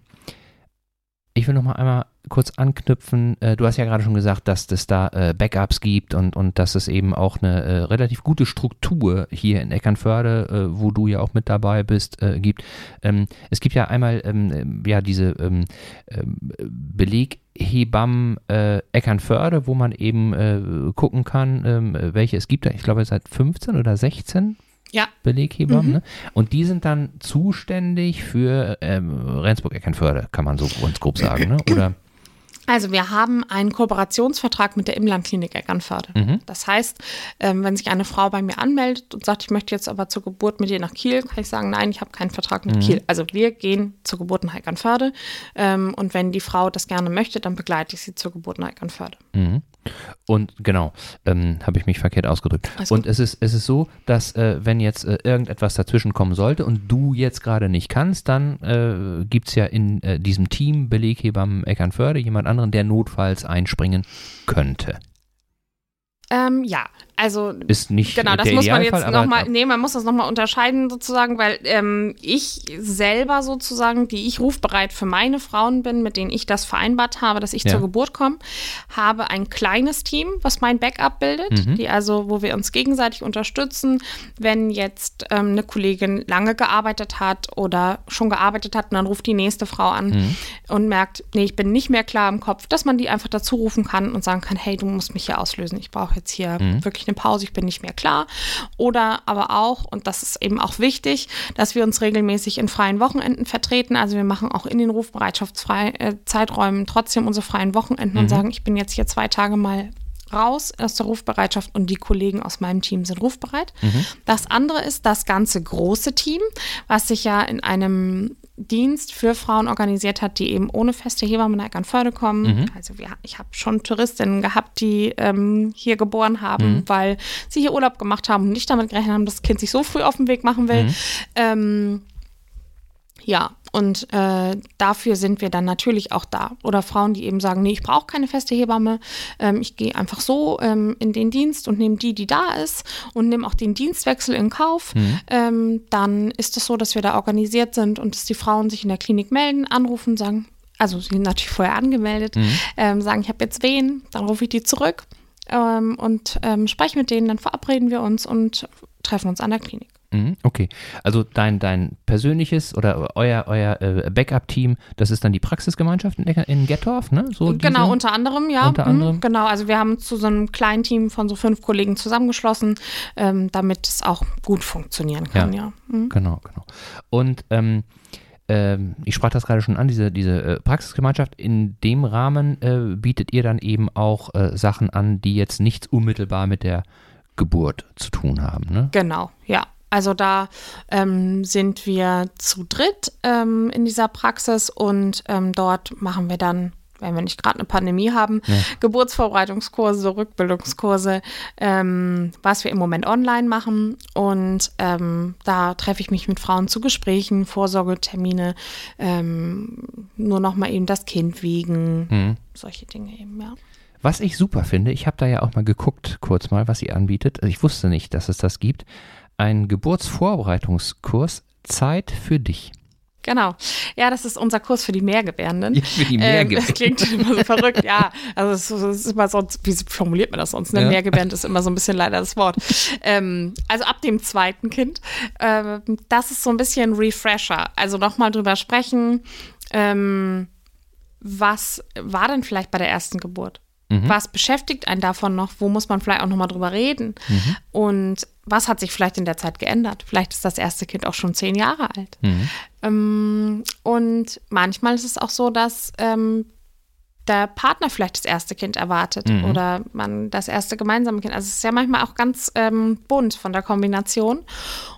ich will nochmal einmal kurz anknüpfen. Äh, du hast ja gerade schon gesagt, dass es da äh, Backups gibt und, und dass es eben auch eine äh, relativ gute Struktur hier in Eckernförde, äh, wo du ja auch mit dabei bist, äh, gibt. Ähm, es gibt ja einmal ähm, ja diese ähm, ähm Beleghebammen äh, Eckernförde, wo man eben gucken kann, ähm, welche es gibt. Ich glaube, seit 15 oder 16 ja. Beleghebammen. Mhm. Ne? Und die sind dann zuständig für ähm, Rendsburg-Eckernförde, kann man so ganz grob sagen, ne? oder? Also wir haben einen Kooperationsvertrag mit der Imlandklinik Eckernförde. Mhm. Das heißt, ähm, wenn sich eine Frau bei mir anmeldet und sagt, ich möchte jetzt aber zur Geburt mit ihr nach Kiel, kann ich sagen, nein, ich habe keinen Vertrag mit mhm. Kiel. Also wir gehen zur Geburt nach Eckernförde ähm, und wenn die Frau das gerne möchte, dann begleite ich sie zur Geburt nach Eckernförde. Mhm. Und genau, ähm, habe ich mich verkehrt ausgedrückt. Also und es ist, es ist so, dass äh, wenn jetzt äh, irgendetwas dazwischen kommen sollte und du jetzt gerade nicht kannst, dann äh, gibt es ja in äh, diesem Team Beleghebammen Eckernförde jemand anderen, der notfalls einspringen könnte. Ähm, ja, also ist nicht genau, das muss man jetzt nochmal, nee, man muss das nochmal unterscheiden sozusagen, weil ähm, ich selber sozusagen, die ich rufbereit für meine Frauen bin, mit denen ich das vereinbart habe, dass ich ja. zur Geburt komme, habe ein kleines Team, was mein Backup bildet, mhm. die also, wo wir uns gegenseitig unterstützen, wenn jetzt ähm, eine Kollegin lange gearbeitet hat oder schon gearbeitet hat und dann ruft die nächste Frau an mhm. und merkt, nee, ich bin nicht mehr klar im Kopf, dass man die einfach dazu rufen kann und sagen kann, hey, du musst mich hier auslösen, ich brauche jetzt hier mhm. wirklich eine Pause, ich bin nicht mehr klar. Oder aber auch, und das ist eben auch wichtig, dass wir uns regelmäßig in freien Wochenenden vertreten. Also wir machen auch in den Rufbereitschaftszeiträumen trotzdem unsere freien Wochenenden mhm. und sagen, ich bin jetzt hier zwei Tage mal raus aus der Rufbereitschaft und die Kollegen aus meinem Team sind rufbereit. Mhm. Das andere ist das ganze große Team, was sich ja in einem Dienst für Frauen organisiert hat, die eben ohne feste Hebamme nach Eckernförde kommen. Mhm. Also wir, ich habe schon Touristinnen gehabt, die ähm, hier geboren haben, mhm. weil sie hier Urlaub gemacht haben und nicht damit gerechnet haben, dass das Kind sich so früh auf den Weg machen will. Mhm. Ähm, ja, und äh, dafür sind wir dann natürlich auch da. Oder Frauen, die eben sagen, nee, ich brauche keine feste Hebamme, ähm, ich gehe einfach so ähm, in den Dienst und nehme die, die da ist und nehme auch den Dienstwechsel in Kauf. Mhm. Ähm, dann ist es so, dass wir da organisiert sind und dass die Frauen sich in der Klinik melden, anrufen, sagen, also sie sind natürlich vorher angemeldet, mhm. Ähm, sagen, ich habe jetzt wen, dann rufe ich die zurück ähm, und ähm, spreche mit denen, dann verabreden wir uns und treffen uns an der Klinik. Mhm, okay, also dein, dein persönliches oder euer, euer äh, Backup-Team, das ist dann die Praxisgemeinschaft in, in Gettorf, ne? So genau, diese? unter anderem, ja. Unter mhm, anderem. Genau, also wir haben zu so einem kleinen Team von so fünf Kollegen zusammengeschlossen, ähm, damit es auch gut funktionieren kann, ja. ja. Mhm. Genau, genau. Und ähm, ähm, ich sprach das gerade schon an, diese, diese äh, Praxisgemeinschaft, in dem Rahmen äh, bietet ihr dann eben auch äh, Sachen an, die jetzt nichts unmittelbar mit der Geburt zu tun haben. Ne? Genau, ja. Also da ähm, sind wir zu dritt ähm, in dieser Praxis und ähm, dort machen wir dann wenn wir nicht gerade eine Pandemie haben, ja. Geburtsvorbereitungskurse, Rückbildungskurse, ähm, was wir im Moment online machen. Und ähm, da treffe ich mich mit Frauen zu Gesprächen, Vorsorgetermine, ähm, nur noch mal eben das Kind wiegen, mhm. solche Dinge eben, ja. Was ich super finde, ich habe da ja auch mal geguckt, kurz mal, was sie anbietet. Also ich wusste nicht, dass es das gibt. Ein Geburtsvorbereitungskurs Zeit für dich. Genau. Ja, das ist unser Kurs für die Mehrgebärenden. Ja, für die Mehrgebärenden. Ähm, klingt immer so verrückt, ja. Also es ist, immer so, wie formuliert man das sonst? Ne? Ja. Mehrgebärend ist immer so ein bisschen leider das Wort. Ähm, also ab dem zweiten Kind. Ähm, das ist so ein bisschen Refresher. Also nochmal drüber sprechen. Ähm, was war denn vielleicht bei der ersten Geburt? Mhm. Was beschäftigt einen davon noch? Wo muss man vielleicht auch nochmal drüber reden? Mhm. Und was hat sich vielleicht in der Zeit geändert? Vielleicht ist das erste Kind auch schon zehn Jahre alt. Mhm. Ähm, und manchmal ist es auch so, dass ähm, der Partner vielleicht das erste Kind erwartet mhm. oder man das erste gemeinsame Kind. Also es ist ja manchmal auch ganz ähm, bunt von der Kombination.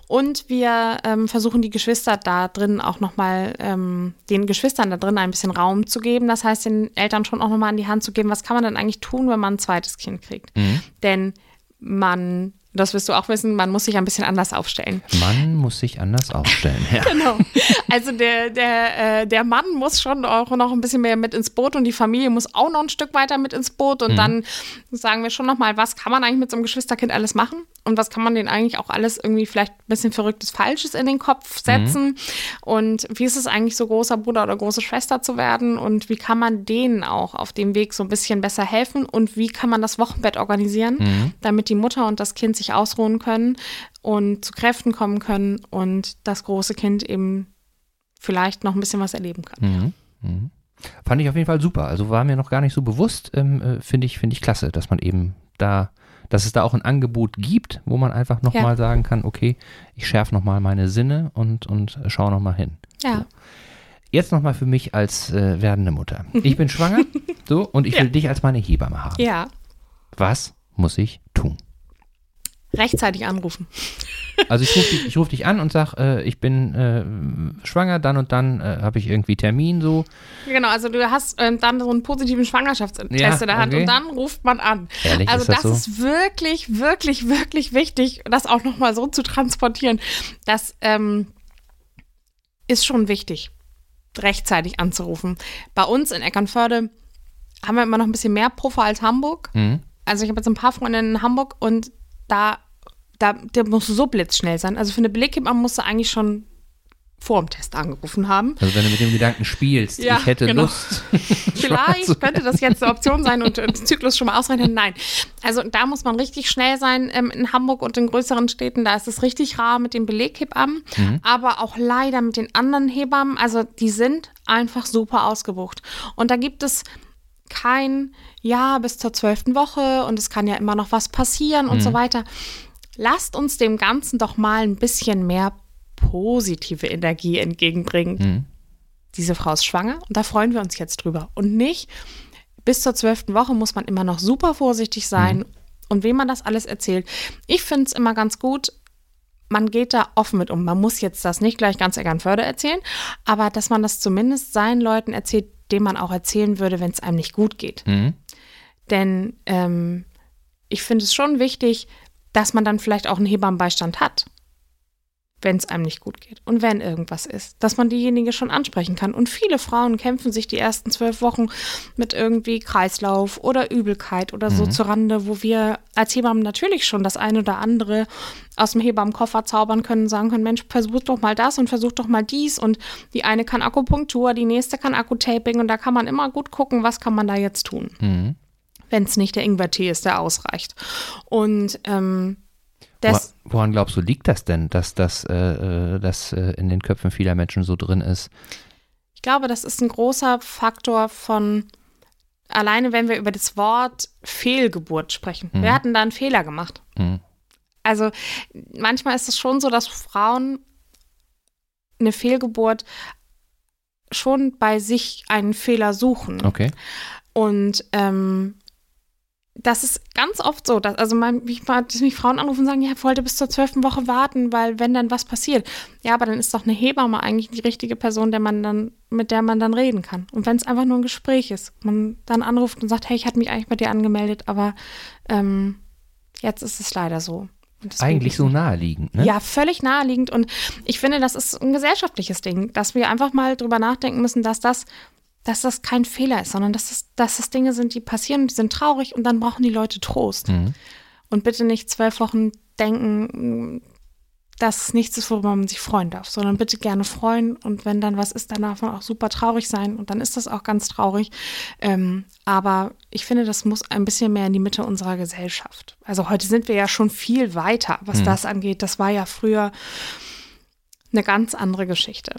Und wir ähm, versuchen die Geschwister da drin auch nochmal, ähm, den Geschwistern da drin ein bisschen Raum zu geben. Das heißt, den Eltern schon auch nochmal an die Hand zu geben, was kann man denn eigentlich tun, wenn man ein zweites Kind kriegt. Mhm. Denn man das wirst du auch wissen, man muss sich ein bisschen anders aufstellen. Man muss sich anders aufstellen, ja. genau. Also der, der, äh, der Mann muss schon auch noch ein bisschen mehr mit ins Boot und die Familie muss auch noch ein Stück weiter mit ins Boot. Und mhm. dann sagen wir schon nochmal, was kann man eigentlich mit so einem Geschwisterkind alles machen? Und was kann man denen eigentlich auch alles irgendwie vielleicht ein bisschen Verrücktes, Falsches in den Kopf setzen? Mhm. Und wie ist es eigentlich so großer Bruder oder große Schwester zu werden? Und wie kann man denen auch auf dem Weg so ein bisschen besser helfen? Und wie kann man das Wochenbett organisieren, mhm. damit die Mutter und das Kind sich ausruhen können und zu Kräften kommen können und das große Kind eben vielleicht noch ein bisschen was erleben kann. Mhm. Mhm. Fand ich auf jeden Fall super. Also war mir noch gar nicht so bewusst. Ähm, äh, Finde ich, find ich klasse, dass man eben da, dass es da auch ein Angebot gibt, wo man einfach nochmal ja. sagen kann, okay, ich schärfe nochmal meine Sinne und, und schaue nochmal hin. Ja. So. Jetzt nochmal für mich als äh, werdende Mutter. Ich bin schwanger, so, und ich ja. will dich als meine Hebamme haben. Ja. Was muss ich tun? Rechtzeitig anrufen. Also ich rufe dich, ruf dich an und sage, äh, ich bin äh, schwanger, dann und dann äh, habe ich irgendwie Termin so. Genau, also du hast äh, dann so einen positiven Schwangerschaftstest ja, in der Hand okay. und dann ruft man an. Ehrlich, also ist das, das so? ist wirklich, wirklich, wirklich wichtig, das auch nochmal so zu transportieren. Das ähm, ist schon wichtig, rechtzeitig anzurufen. Bei uns in Eckernförde haben wir immer noch ein bisschen mehr Puffer als Hamburg. Mhm. Also ich habe jetzt ein paar Freundinnen in Hamburg und da, da der muss so blitzschnell sein. Also für eine Beleghebamme musst du eigentlich schon vor dem Test angerufen haben. Also wenn du mit dem Gedanken spielst, ja, ich hätte genau. Lust. Vielleicht könnte das jetzt eine Option sein und den Zyklus schon mal ausrechnen. Nein. Also da muss man richtig schnell sein. Ähm, in Hamburg und in größeren Städten, da ist es richtig rar mit den Beleghebammen, mhm. aber auch leider mit den anderen Hebammen. Also die sind einfach super ausgebucht. Und da gibt es kein Ja bis zur zwölften Woche und es kann ja immer noch was passieren und mhm. so weiter. Lasst uns dem Ganzen doch mal ein bisschen mehr positive Energie entgegenbringen. Mhm. Diese Frau ist schwanger und da freuen wir uns jetzt drüber. Und nicht, bis zur zwölften Woche muss man immer noch super vorsichtig sein. Mhm. Und wem man das alles erzählt. Ich finde es immer ganz gut, man geht da offen mit um. Man muss jetzt das nicht gleich ganz Eckernförde erzählen, aber dass man das zumindest seinen Leuten erzählt, dem man auch erzählen würde, wenn es einem nicht gut geht. Mhm. Denn ähm, ich finde es schon wichtig, dass man dann vielleicht auch einen Hebammenbeistand hat wenn es einem nicht gut geht und wenn irgendwas ist, dass man diejenige schon ansprechen kann. Und viele Frauen kämpfen sich die ersten zwölf Wochen mit irgendwie Kreislauf oder Übelkeit oder so mhm. zur Rande, wo wir als Hebammen natürlich schon das eine oder andere aus dem Hebammenkoffer zaubern können, sagen können, Mensch, versuch doch mal das und versuch doch mal dies und die eine kann Akupunktur, die nächste kann Akkutaping und da kann man immer gut gucken, was kann man da jetzt tun. Mhm. Wenn es nicht der Ingwertee ist, der ausreicht. Und ähm, das, Woran glaubst du, liegt das denn, dass das, äh, äh, das äh, in den Köpfen vieler Menschen so drin ist? Ich glaube, das ist ein großer Faktor von, alleine wenn wir über das Wort Fehlgeburt sprechen. Mhm. Wir hatten da einen Fehler gemacht. Mhm. Also manchmal ist es schon so, dass Frauen eine Fehlgeburt schon bei sich einen Fehler suchen. Okay. Und ähm, das ist ganz oft so, dass, also mein, mich, mich Frauen anrufen und sagen, ja, ich wollte bis zur zwölften Woche warten, weil wenn dann was passiert. Ja, aber dann ist doch eine Hebamme eigentlich die richtige Person, der man dann, mit der man dann reden kann. Und wenn es einfach nur ein Gespräch ist, man dann anruft und sagt, hey, ich hatte mich eigentlich bei dir angemeldet, aber ähm, jetzt ist es leider so. Eigentlich so naheliegend, ne? Ja, völlig naheliegend. Und ich finde, das ist ein gesellschaftliches Ding, dass wir einfach mal drüber nachdenken müssen, dass das dass das kein Fehler ist, sondern dass das, dass das Dinge sind, die passieren, die sind traurig und dann brauchen die Leute Trost. Mhm. Und bitte nicht zwölf Wochen denken, dass es nichts ist, worüber man sich freuen darf, sondern bitte gerne freuen und wenn dann was ist, dann darf man auch super traurig sein und dann ist das auch ganz traurig. Ähm, aber ich finde, das muss ein bisschen mehr in die Mitte unserer Gesellschaft. Also heute sind wir ja schon viel weiter, was mhm. das angeht. Das war ja früher eine ganz andere Geschichte.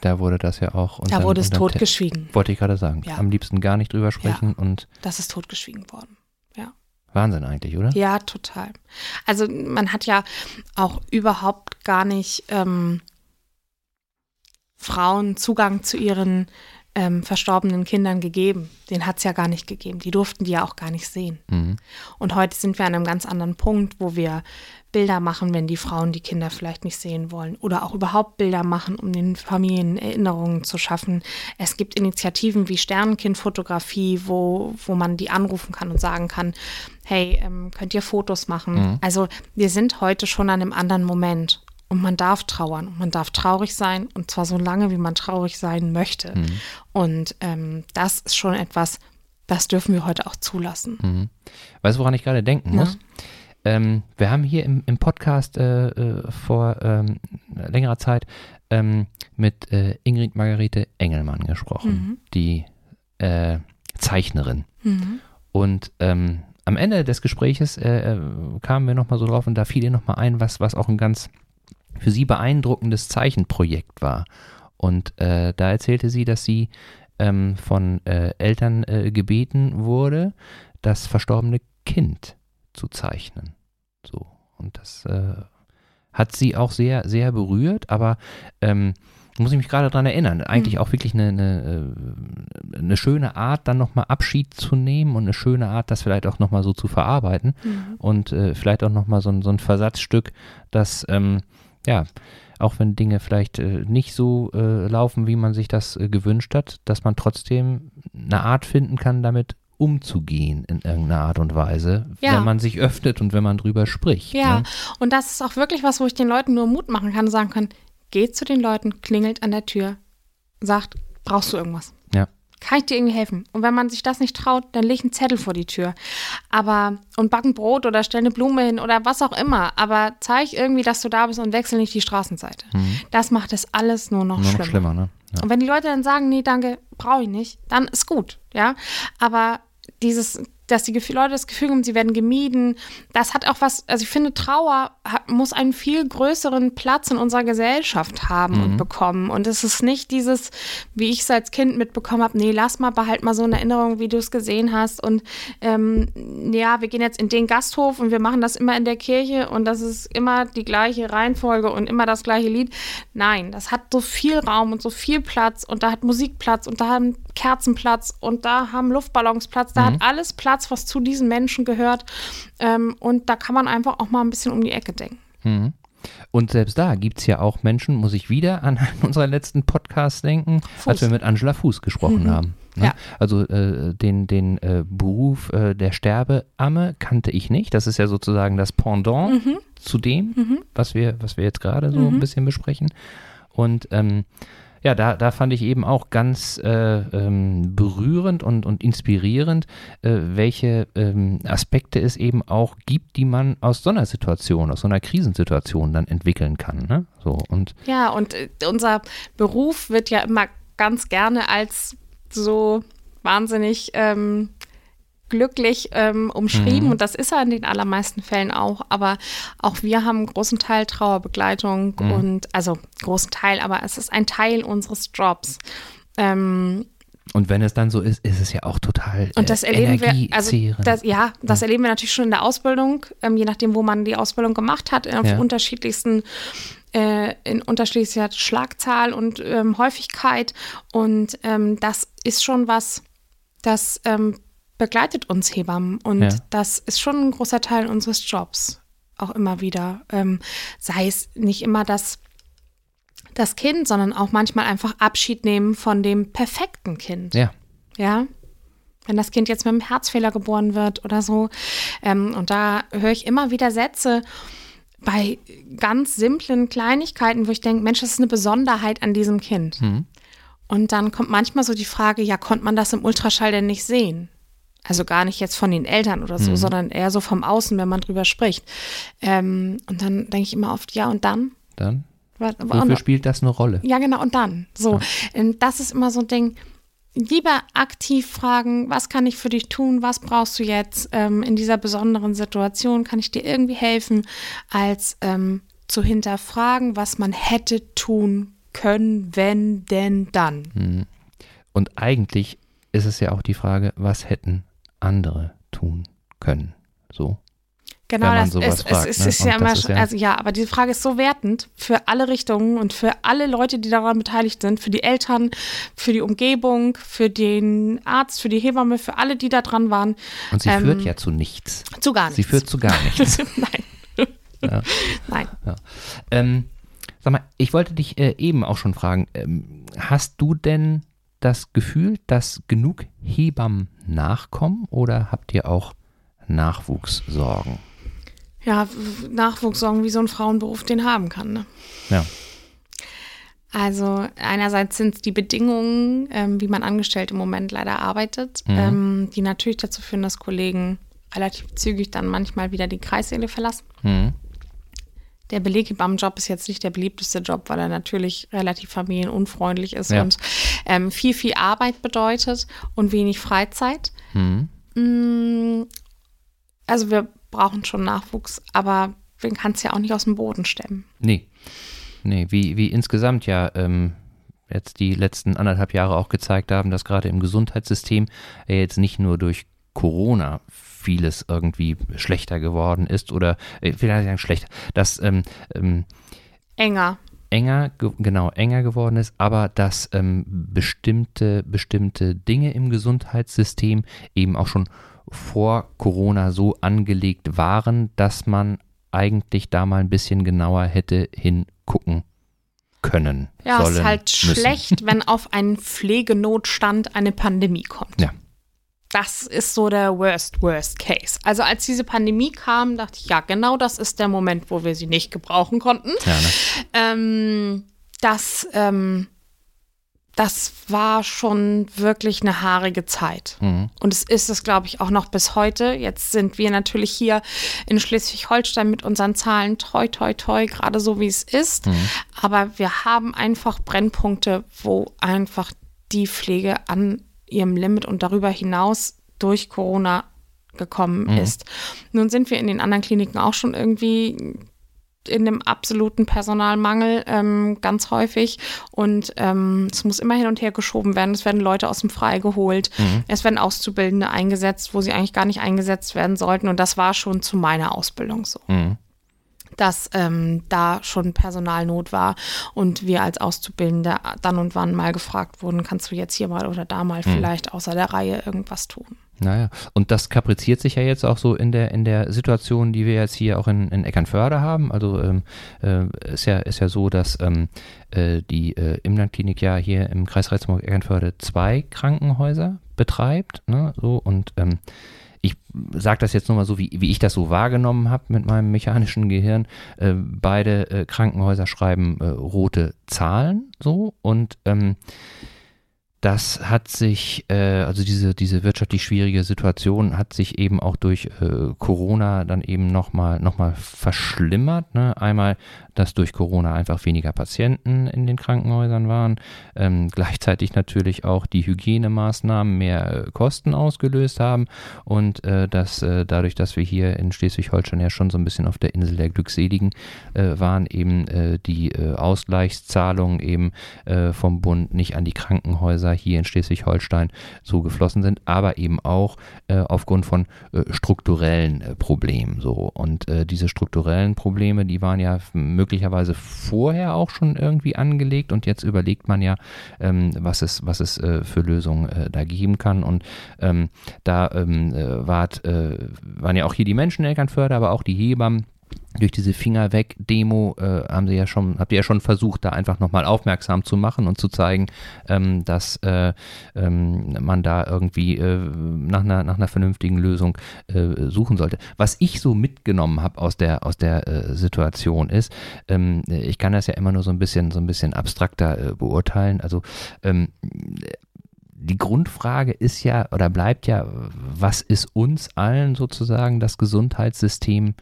Da wurde das ja auch. Da wurde es totgeschwiegen. Wollte ich gerade sagen. Ja. Am liebsten gar nicht drüber sprechen ja, und. Das ist totgeschwiegen worden. Ja. Wahnsinn eigentlich, oder? Ja, total. Also man hat ja auch überhaupt gar nicht ähm, Frauen Zugang zu ihren ähm, verstorbenen Kindern gegeben. Den hat es ja gar nicht gegeben. Die durften die ja auch gar nicht sehen. Mhm. Und heute sind wir an einem ganz anderen Punkt, wo wir Bilder machen, wenn die Frauen die Kinder vielleicht nicht sehen wollen oder auch überhaupt Bilder machen, um den Familien Erinnerungen zu schaffen. Es gibt Initiativen wie Sternenkindfotografie, wo, wo man die anrufen kann und sagen kann, hey, ähm, könnt ihr Fotos machen? Mhm. Also wir sind heute schon an einem anderen Moment und man darf trauern und man darf traurig sein und zwar so lange, wie man traurig sein möchte. Mhm. Und ähm, das ist schon etwas, das dürfen wir heute auch zulassen. Mhm. Weißt du, woran ich gerade denken muss? Ja. Ähm, wir haben hier im, im Podcast äh, äh, vor ähm, längerer Zeit ähm, mit äh, Ingrid Margarete Engelmann gesprochen, mhm. die äh, Zeichnerin. Mhm. Und ähm, am Ende des Gespräches äh, kamen wir nochmal so drauf und da fiel ihr nochmal ein, was, was auch ein ganz für sie beeindruckendes Zeichenprojekt war. Und da erzählte sie, dass sie ähm, von Eltern gebeten wurde, das verstorbene Kind zu zeichnen. So. Und das äh, hat sie auch sehr, sehr berührt, aber ähm, muss ich mich gerade daran erinnern, eigentlich mhm. auch wirklich eine, eine, äh, eine schöne Art, dann nochmal Abschied zu nehmen und eine schöne Art, das vielleicht auch nochmal so zu verarbeiten mhm. und äh, vielleicht auch nochmal so, so ein Versatzstück, das, ähm, ja, auch wenn Dinge vielleicht äh, nicht so äh, laufen, wie man sich das äh, gewünscht hat, dass man trotzdem eine Art finden kann, damit umzugehen in irgendeiner Art und Weise, ja. wenn man sich öffnet und wenn man drüber spricht. Ja, ne? und das ist auch wirklich was, wo ich den Leuten nur Mut machen kann und sagen kann, geht zu den Leuten, klingelt an der Tür, sagt, brauchst du irgendwas? Ja. Kann ich dir irgendwie helfen? Und wenn man sich das nicht traut, dann leg einen Zettel vor die Tür. Aber, und backen Brot oder stell eine Blume hin oder was auch immer. Aber zeig irgendwie, dass du da bist und wechsel nicht die Straßenseite. Mhm. Das macht es alles nur noch nur schlimmer. Noch schlimmer ne? ja. Und wenn die Leute dann sagen, nee, danke, brauche ich nicht, dann ist gut, ja. Aber dieses dass die Leute das Gefühl haben, sie werden gemieden. Das hat auch was, also ich finde, Trauer hat, muss einen viel größeren Platz in unserer Gesellschaft haben mhm. und bekommen. Und es ist nicht dieses, wie ich es als Kind mitbekommen habe, nee, lass mal, behalt mal so eine Erinnerung, wie du es gesehen hast. Und ähm, ja, wir gehen jetzt in den Gasthof und wir machen das immer in der Kirche und das ist immer die gleiche Reihenfolge und immer das gleiche Lied. Nein, das hat so viel Raum und so viel Platz und da hat Musik Platz und da haben Kerzen Platz und da haben Luftballons Platz, da mhm. hat alles Platz Platz, was zu diesen Menschen gehört. Ähm, und da kann man einfach auch mal ein bisschen um die Ecke denken. Mhm. Und selbst da gibt es ja auch Menschen, muss ich wieder an unseren letzten Podcast denken, Fuß. als wir mit Angela Fuß gesprochen mhm. haben. Ne? Ja. Also äh, den, den äh, Beruf äh, der Sterbeamme kannte ich nicht. Das ist ja sozusagen das Pendant mhm. zu dem, mhm. was, wir, was wir jetzt gerade so ein mhm. bisschen besprechen. Und ähm, ja, da, da fand ich eben auch ganz äh, ähm, berührend und, und inspirierend, äh, welche ähm, Aspekte es eben auch gibt, die man aus so einer Situation, aus so einer Krisensituation dann entwickeln kann. Ne? So, und ja, und äh, unser Beruf wird ja immer ganz gerne als so wahnsinnig ähm, glücklich ähm, umschrieben mhm. und das ist er in den allermeisten Fällen auch. Aber auch wir haben einen großen Teil Trauerbegleitung mhm. und also großen Teil, aber es ist ein Teil unseres Jobs. Ähm, und wenn es dann so ist, ist es ja auch total. Und das äh, erleben wir, also das, ja, das ja. erleben wir natürlich schon in der Ausbildung, ähm, je nachdem, wo man die Ausbildung gemacht hat, auf ja. unterschiedlichsten äh, in unterschiedlicher Schlagzahl und ähm, Häufigkeit. Und ähm, das ist schon was, das ähm, begleitet uns Hebammen. Und ja. das ist schon ein großer Teil unseres Jobs. Auch immer wieder. Ähm, sei es nicht immer das, das Kind, sondern auch manchmal einfach Abschied nehmen von dem perfekten Kind. Ja. Ja wenn das Kind jetzt mit einem Herzfehler geboren wird oder so. Ähm, und da höre ich immer wieder Sätze bei ganz simplen Kleinigkeiten, wo ich denke, Mensch, das ist eine Besonderheit an diesem Kind. Mhm. Und dann kommt manchmal so die Frage, ja, konnte man das im Ultraschall denn nicht sehen? Also gar nicht jetzt von den Eltern oder so, mhm. sondern eher so vom Außen, wenn man drüber spricht. Ähm, und dann denke ich immer oft, ja, und dann? Dann? Wofür spielt das eine Rolle? Ja, genau, und dann. So, ja. Ähm, das ist immer so ein Ding, lieber aktiv fragen, was kann ich für dich tun, was brauchst du jetzt ähm, in dieser besonderen Situation, kann ich dir irgendwie helfen, als ähm, zu hinterfragen, was man hätte tun können, wenn denn dann. Mhm. Und eigentlich ist es ja auch die Frage, was hätten andere tun können. So. Genau, das ist, fragt, es, es ne? ist ja immer, ja also ja, aber diese Frage ist so wertend für alle Richtungen und für alle Leute, die daran beteiligt sind, für die Eltern, für die Umgebung, für den Arzt, für die Hebamme, für alle, die da dran waren. Und sie ähm, führt ja zu nichts. Zu gar nichts. Sie führt zu gar nichts. Nein. Ja. Nein. Ja. Ähm, sag mal, ich wollte dich äh, eben auch schon fragen, ähm, hast du denn das Gefühl, dass genug Hebammen nachkommen oder habt ihr auch Nachwuchssorgen? ja, Nachwuchssorgen wie so ein Frauenberuf den haben kann. Ne? Ja. Also einerseits sind es die Bedingungen, ähm, wie man angestellt im Moment leider arbeitet, mhm. ähm, die natürlich dazu führen, dass Kollegen relativ zügig dann manchmal wieder die Kreissäle verlassen. Mhm. Der Beleghebammenjob ist jetzt nicht der beliebteste Job, weil er natürlich relativ familienunfreundlich ist ja. und ähm, viel, viel Arbeit bedeutet und wenig Freizeit. Mhm. Mm, also wir brauchen schon Nachwuchs, aber den kannst du ja auch nicht aus dem Boden stemmen. Nee. Nee, wie, wie insgesamt ja ähm, jetzt die letzten anderthalb Jahre auch gezeigt haben, dass gerade im Gesundheitssystem ja jetzt nicht nur durch Corona vieles irgendwie schlechter geworden ist oder äh, vielleicht sagen schlechter, dass ähm, ähm, enger enger, genau, enger geworden ist, aber dass ähm, bestimmte, bestimmte Dinge im Gesundheitssystem eben auch schon vor Corona so angelegt waren, dass man eigentlich da mal ein bisschen genauer hätte hingucken können. Ja, es ist halt müssen. schlecht, wenn auf einen Pflegenotstand eine Pandemie kommt. Ja. Das ist so der worst, worst case. Also als diese Pandemie kam, dachte ich, ja, genau das ist der Moment, wo wir sie nicht gebrauchen konnten. Ja, ne? ähm, das ähm, das war schon wirklich eine haarige Zeit. Mhm. Und es ist es, glaube ich, auch noch bis heute. Jetzt sind wir natürlich hier in Schleswig-Holstein mit unseren Zahlen toi, toi, toi, gerade so wie es ist. Mhm. Aber wir haben einfach Brennpunkte, wo einfach die Pflege an ihrem Limit und darüber hinaus durch Corona gekommen mhm. ist. Nun sind wir in den anderen Kliniken auch schon irgendwie in dem absoluten Personalmangel ähm, ganz häufig. Und ähm, es muss immer hin und her geschoben werden. Es werden Leute aus dem Frei geholt. Mhm. Es werden Auszubildende eingesetzt, wo sie eigentlich gar nicht eingesetzt werden sollten. Und das war schon zu meiner Ausbildung so. Mhm dass ähm, da schon Personalnot war und wir als Auszubildende dann und wann mal gefragt wurden, kannst du jetzt hier mal oder da mal mhm. vielleicht außer der Reihe irgendwas tun. Naja, und das kapriziert sich ja jetzt auch so in der, in der Situation, die wir jetzt hier auch in, in Eckernförde haben. Also ähm, äh, ist, ja, ist ja so, dass ähm, äh, die äh, Imlandklinik ja hier im Kreis Reizburg-Eckernförde zwei Krankenhäuser betreibt. Ne? So, und ähm, ich sage das jetzt nur mal so, wie, wie ich das so wahrgenommen habe mit meinem mechanischen Gehirn. Äh, beide äh, Krankenhäuser schreiben äh, rote Zahlen so und ähm, das hat sich, äh, also diese, diese wirtschaftlich schwierige Situation hat sich eben auch durch äh, Corona dann eben nochmal noch mal verschlimmert. Ne? Einmal, dass durch Corona einfach weniger Patienten in den Krankenhäusern waren, ähm, gleichzeitig natürlich auch die Hygienemaßnahmen mehr äh, Kosten ausgelöst haben und äh, dass äh, dadurch, dass wir hier in Schleswig-Holstein ja schon so ein bisschen auf der Insel der Glückseligen äh, waren, eben die Ausgleichszahlungen eben vom Bund nicht an die Krankenhäuser hier in Schleswig-Holstein so geflossen sind, aber eben auch äh, aufgrund von äh, strukturellen äh, Problemen. So. Und äh, diese strukturellen Probleme, die waren ja möglicherweise vorher auch schon irgendwie angelegt und jetzt überlegt man ja, ähm, was es, was es äh, für Lösungen äh, da geben kann. Und ähm, da ähm, wart, waren ja auch hier die Menschen Elternförder, aber auch die Hebammen durch diese Finger weg Demo äh, haben sie ja schon, habt ihr ja schon versucht, da einfach nochmal aufmerksam zu machen und zu zeigen, ähm, dass äh, ähm, man da irgendwie äh, nach, einer, nach einer vernünftigen Lösung äh, suchen sollte. Was ich so mitgenommen habe aus der, aus der äh, Situation ist, ähm, ich kann das ja immer nur so ein bisschen, so ein bisschen abstrakter äh, beurteilen. Also ähm, die Grundfrage ist ja oder bleibt ja, was ist uns allen sozusagen das Gesundheitssystem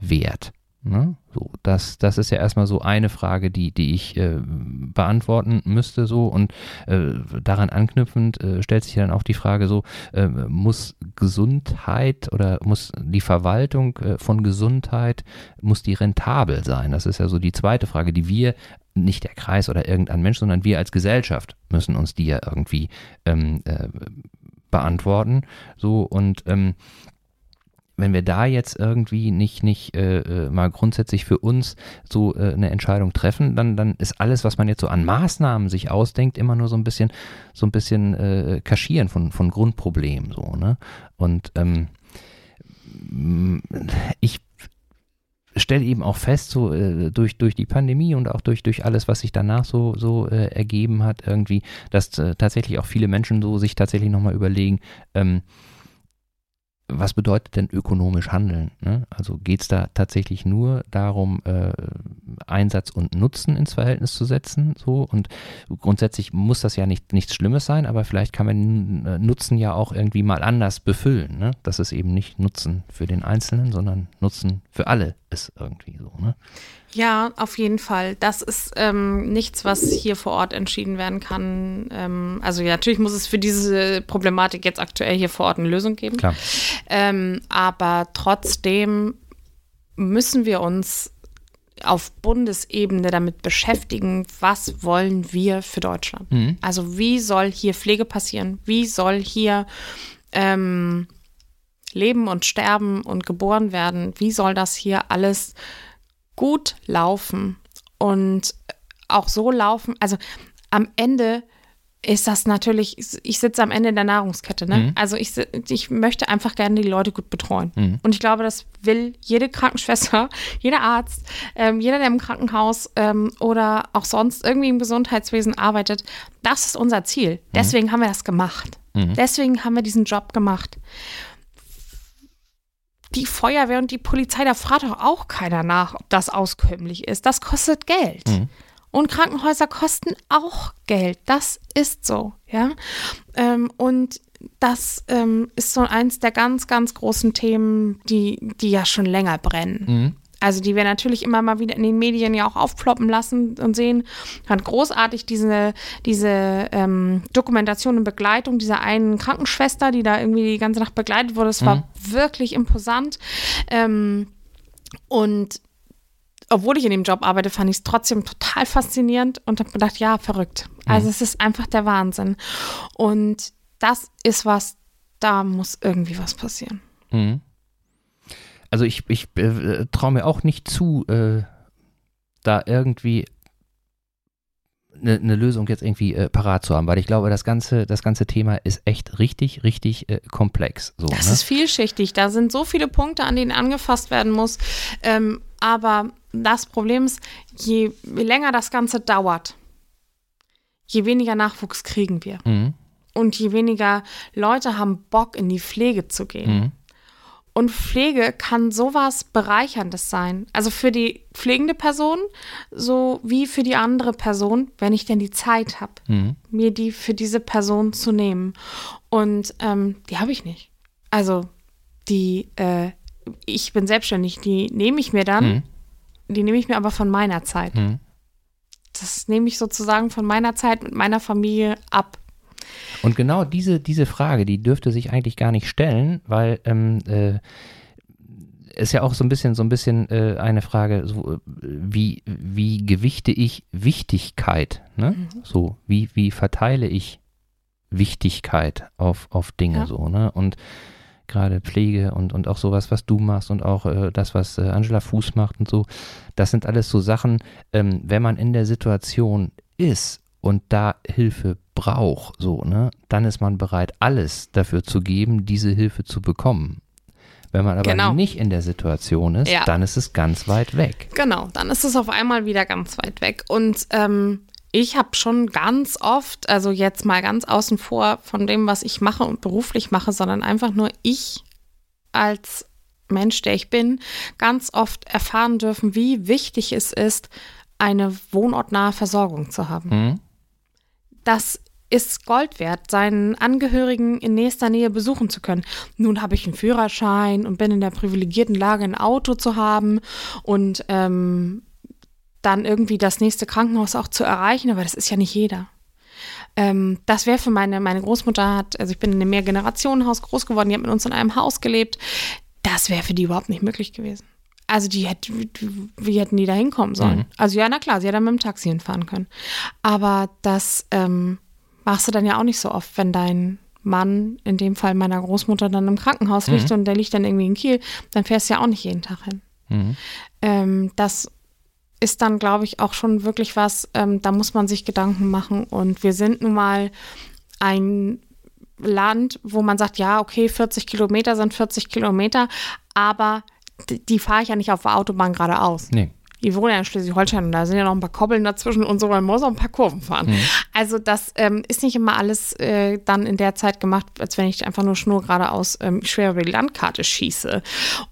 wert? Ne? So, das, das ist ja erstmal so eine Frage, die, die ich äh, beantworten müsste. So und äh, daran anknüpfend äh, stellt sich dann auch die Frage: So äh, muss Gesundheit oder muss die Verwaltung äh, von Gesundheit muss die rentabel sein? Das ist ja so die zweite Frage, die wir nicht der Kreis oder irgendein Mensch, sondern wir als Gesellschaft müssen uns die ja irgendwie ähm, äh, beantworten. So und ähm, wenn wir da jetzt irgendwie nicht, nicht äh, äh, mal grundsätzlich für uns so äh, eine Entscheidung treffen, dann, dann ist alles, was man jetzt so an Maßnahmen sich ausdenkt, immer nur so ein bisschen, so ein bisschen äh, kaschieren von, von Grundproblemen. So, ne? Und ähm, ich stelle eben auch fest, so äh, durch, durch die Pandemie und auch durch, durch alles, was sich danach so, so äh, ergeben hat, irgendwie, dass äh, tatsächlich auch viele Menschen so sich tatsächlich nochmal überlegen, ähm, was bedeutet denn ökonomisch handeln? Ne? Also geht es da tatsächlich nur darum, äh, Einsatz und Nutzen ins Verhältnis zu setzen? So und grundsätzlich muss das ja nicht nichts Schlimmes sein, aber vielleicht kann man äh, Nutzen ja auch irgendwie mal anders befüllen. Ne? Dass es eben nicht Nutzen für den Einzelnen, sondern Nutzen für alle ist irgendwie so. Ne? Ja, auf jeden Fall. Das ist ähm, nichts, was hier vor Ort entschieden werden kann. Ähm, also ja, natürlich muss es für diese Problematik jetzt aktuell hier vor Ort eine Lösung geben. Klar. Ähm, aber trotzdem müssen wir uns auf Bundesebene damit beschäftigen, was wollen wir für Deutschland? Mhm. Also wie soll hier Pflege passieren? Wie soll hier ähm, Leben und Sterben und geboren werden? Wie soll das hier alles gut laufen und auch so laufen. Also am Ende ist das natürlich, ich sitze am Ende der Nahrungskette. Ne? Mhm. Also ich, ich möchte einfach gerne die Leute gut betreuen. Mhm. Und ich glaube, das will jede Krankenschwester, jeder Arzt, ähm, jeder, der im Krankenhaus ähm, oder auch sonst irgendwie im Gesundheitswesen arbeitet. Das ist unser Ziel. Mhm. Deswegen haben wir das gemacht. Mhm. Deswegen haben wir diesen Job gemacht die Feuerwehr und die Polizei, da fragt doch auch keiner nach, ob das auskömmlich ist. Das kostet Geld. Mhm. Und Krankenhäuser kosten auch Geld. Das ist so, ja. Ähm, und das ähm, ist so eins der ganz, ganz großen Themen, die, die ja schon länger brennen. Mhm. Also die wir natürlich immer mal wieder in den Medien ja auch aufploppen lassen und sehen. Fand großartig diese, diese ähm, Dokumentation und Begleitung dieser einen Krankenschwester, die da irgendwie die ganze Nacht begleitet wurde. Es mhm. war wirklich imposant. Ähm, und obwohl ich in dem Job arbeite, fand ich es trotzdem total faszinierend und habe gedacht, ja, verrückt. Also mhm. es ist einfach der Wahnsinn. Und das ist was, da muss irgendwie was passieren. Mhm also ich, ich äh, traue mir auch nicht zu, äh, da irgendwie eine, eine, Lösung jetzt irgendwie äh, parat zu haben, weil ich glaube, das ganze, das ganze Thema ist echt richtig, richtig äh, komplex. So, das ne? ist vielschichtig. Da sind so viele Punkte, an denen angefasst werden muss. Ähm, aber das Problem ist, je länger das Ganze dauert, je weniger Nachwuchs kriegen wir. Mhm. Und je weniger Leute haben Bock, in die Pflege zu gehen. Mhm. Und Pflege kann sowas Bereicherndes sein. Also für die pflegende Person, so wie für die andere Person, wenn ich denn die Zeit habe, mhm. mir die für diese Person zu nehmen. Und ähm, die habe ich nicht. Also die, äh, ich bin selbstständig, die nehme ich mir dann, mhm. die nehme ich mir aber von meiner Zeit. Mhm. Das nehme ich sozusagen von meiner Zeit mit meiner Familie ab. Und genau diese, diese Frage, die dürfte sich eigentlich gar nicht stellen, weil ähm, äh, ist ja auch so ein bisschen so ein bisschen äh, eine Frage, so, wie, wie gewichte ich Wichtigkeit? Ne? Mhm. So, wie, wie verteile ich Wichtigkeit auf, auf Dinge ja. so, ne? Und gerade Pflege und, und auch sowas, was du machst und auch äh, das, was äh, Angela Fuß macht und so, das sind alles so Sachen, ähm, wenn man in der Situation ist und da Hilfe braucht, so, ne, dann ist man bereit, alles dafür zu geben, diese Hilfe zu bekommen. Wenn man aber genau. nicht in der Situation ist, ja. dann ist es ganz weit weg. Genau, dann ist es auf einmal wieder ganz weit weg. Und ähm, ich habe schon ganz oft, also jetzt mal ganz außen vor von dem, was ich mache und beruflich mache, sondern einfach nur ich als Mensch, der ich bin, ganz oft erfahren dürfen, wie wichtig es ist, eine wohnortnahe Versorgung zu haben. Mhm. Das ist Gold wert, seinen Angehörigen in nächster Nähe besuchen zu können. Nun habe ich einen Führerschein und bin in der privilegierten Lage, ein Auto zu haben und ähm, dann irgendwie das nächste Krankenhaus auch zu erreichen, aber das ist ja nicht jeder. Ähm, das wäre für meine, meine Großmutter hat, also ich bin in einem Mehrgenerationenhaus groß geworden, die hat mit uns in einem Haus gelebt. Das wäre für die überhaupt nicht möglich gewesen. Also die hätte, wie hätten die da hinkommen sollen? Mhm. Also ja, na klar, sie hätte dann mit dem Taxi hinfahren können. Aber das ähm, machst du dann ja auch nicht so oft, wenn dein Mann, in dem Fall meiner Großmutter, dann im Krankenhaus liegt mhm. und der liegt dann irgendwie in Kiel, dann fährst du ja auch nicht jeden Tag hin. Mhm. Ähm, das ist dann, glaube ich, auch schon wirklich was, ähm, da muss man sich Gedanken machen. Und wir sind nun mal ein Land, wo man sagt, ja, okay, 40 Kilometer sind 40 Kilometer, aber die, die fahre ich ja nicht auf der Autobahn geradeaus. Nee. Die wohnen ja in Schleswig-Holstein und da sind ja noch ein paar Koppeln dazwischen und so, man muss auch ein paar Kurven fahren. Mhm. Also das ähm, ist nicht immer alles äh, dann in der Zeit gemacht, als wenn ich einfach nur schnur geradeaus ähm, schwer über die Landkarte schieße.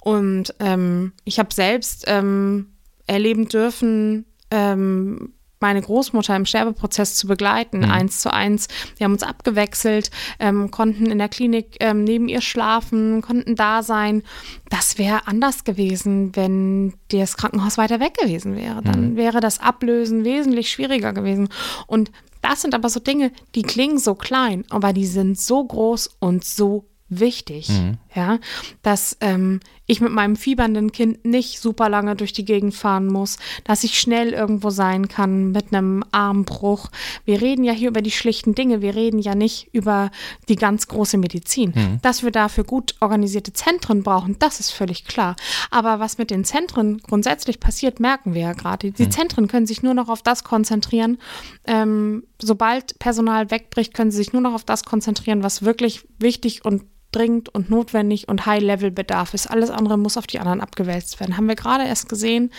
Und ähm, ich habe selbst ähm, erleben dürfen, ähm, meine Großmutter im Sterbeprozess zu begleiten, mhm. eins zu eins. Wir haben uns abgewechselt, ähm, konnten in der Klinik ähm, neben ihr schlafen, konnten da sein. Das wäre anders gewesen, wenn das Krankenhaus weiter weg gewesen wäre. Dann mhm. wäre das Ablösen wesentlich schwieriger gewesen. Und das sind aber so Dinge, die klingen so klein, aber die sind so groß und so wichtig, mhm. ja, dass ähm, ich mit meinem fiebernden Kind nicht super lange durch die Gegend fahren muss, dass ich schnell irgendwo sein kann mit einem Armbruch. Wir reden ja hier über die schlichten Dinge, wir reden ja nicht über die ganz große Medizin. Mhm. Dass wir dafür gut organisierte Zentren brauchen, das ist völlig klar. Aber was mit den Zentren grundsätzlich passiert, merken wir ja gerade. Die mhm. Zentren können sich nur noch auf das konzentrieren. Ähm, sobald Personal wegbricht, können sie sich nur noch auf das konzentrieren, was wirklich wichtig und dringend und notwendig und High-Level-Bedarf ist. Alles andere muss auf die anderen abgewälzt werden. Haben wir gerade erst gesehen.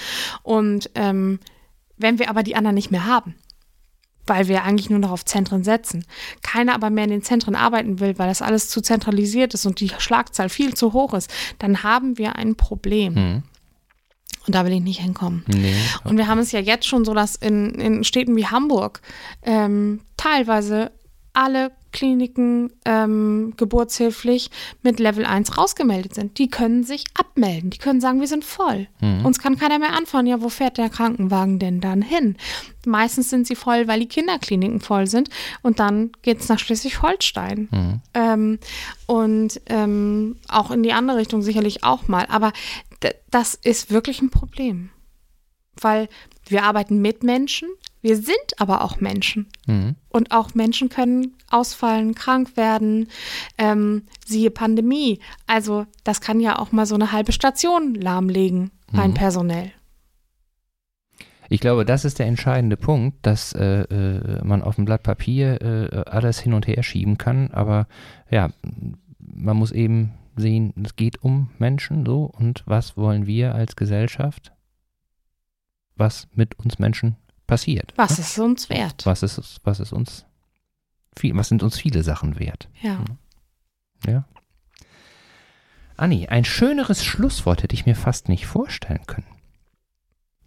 Und ähm, wenn wir aber die anderen nicht mehr haben, weil wir eigentlich nur noch auf Zentren setzen, keiner aber mehr in den Zentren arbeiten will, weil das alles zu zentralisiert ist und die Schlagzahl viel zu hoch ist, dann haben wir ein Problem. Mhm. Und da will ich nicht hinkommen. Nee, okay. Und wir haben es ja jetzt schon so, dass in, in Städten wie Hamburg ähm, teilweise alle Kliniken ähm, geburtshilflich mit Level 1 rausgemeldet sind. Die können sich abmelden. Die können sagen, wir sind voll. Mhm. Uns kann keiner mehr anfahren. Ja, wo fährt der Krankenwagen denn dann hin? Meistens sind sie voll, weil die Kinderkliniken voll sind. Und dann geht es nach Schleswig-Holstein. Mhm. Ähm, und ähm, auch in die andere Richtung sicherlich auch mal. Aber das ist wirklich ein Problem. Weil wir arbeiten mit Menschen, wir sind aber auch Menschen. Mhm. Und auch Menschen können ausfallen, krank werden, ähm, siehe Pandemie. Also das kann ja auch mal so eine halbe Station lahmlegen, rein mhm. personell. Ich glaube, das ist der entscheidende Punkt, dass äh, äh, man auf dem Blatt Papier äh, alles hin und her schieben kann. Aber ja, man muss eben sehen, es geht um Menschen so und was wollen wir als Gesellschaft, was mit uns Menschen passiert. Was ne? ist uns wert? Was ist, was ist uns viel, was sind uns viele Sachen wert? Ja. Ja. Anni, ein schöneres Schlusswort hätte ich mir fast nicht vorstellen können.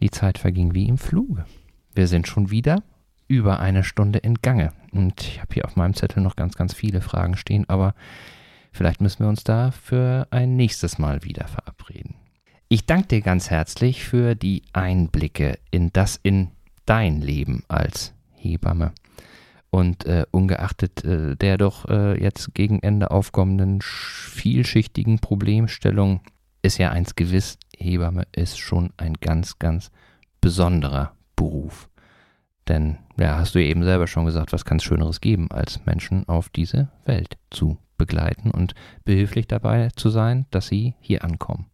Die Zeit verging wie im Fluge. Wir sind schon wieder über eine Stunde in Gange. Und ich habe hier auf meinem Zettel noch ganz, ganz viele Fragen stehen, aber vielleicht müssen wir uns da für ein nächstes Mal wieder verabreden. Ich danke dir ganz herzlich für die Einblicke in das in dein Leben als Hebamme. Und äh, ungeachtet äh, der doch äh, jetzt gegen Ende aufkommenden vielschichtigen Problemstellung ist ja eins gewiss, Hebamme ist schon ein ganz, ganz besonderer Beruf. Denn, ja, hast du eben selber schon gesagt, was kann es Schöneres geben, als Menschen auf diese Welt zu begleiten und behilflich dabei zu sein, dass sie hier ankommen.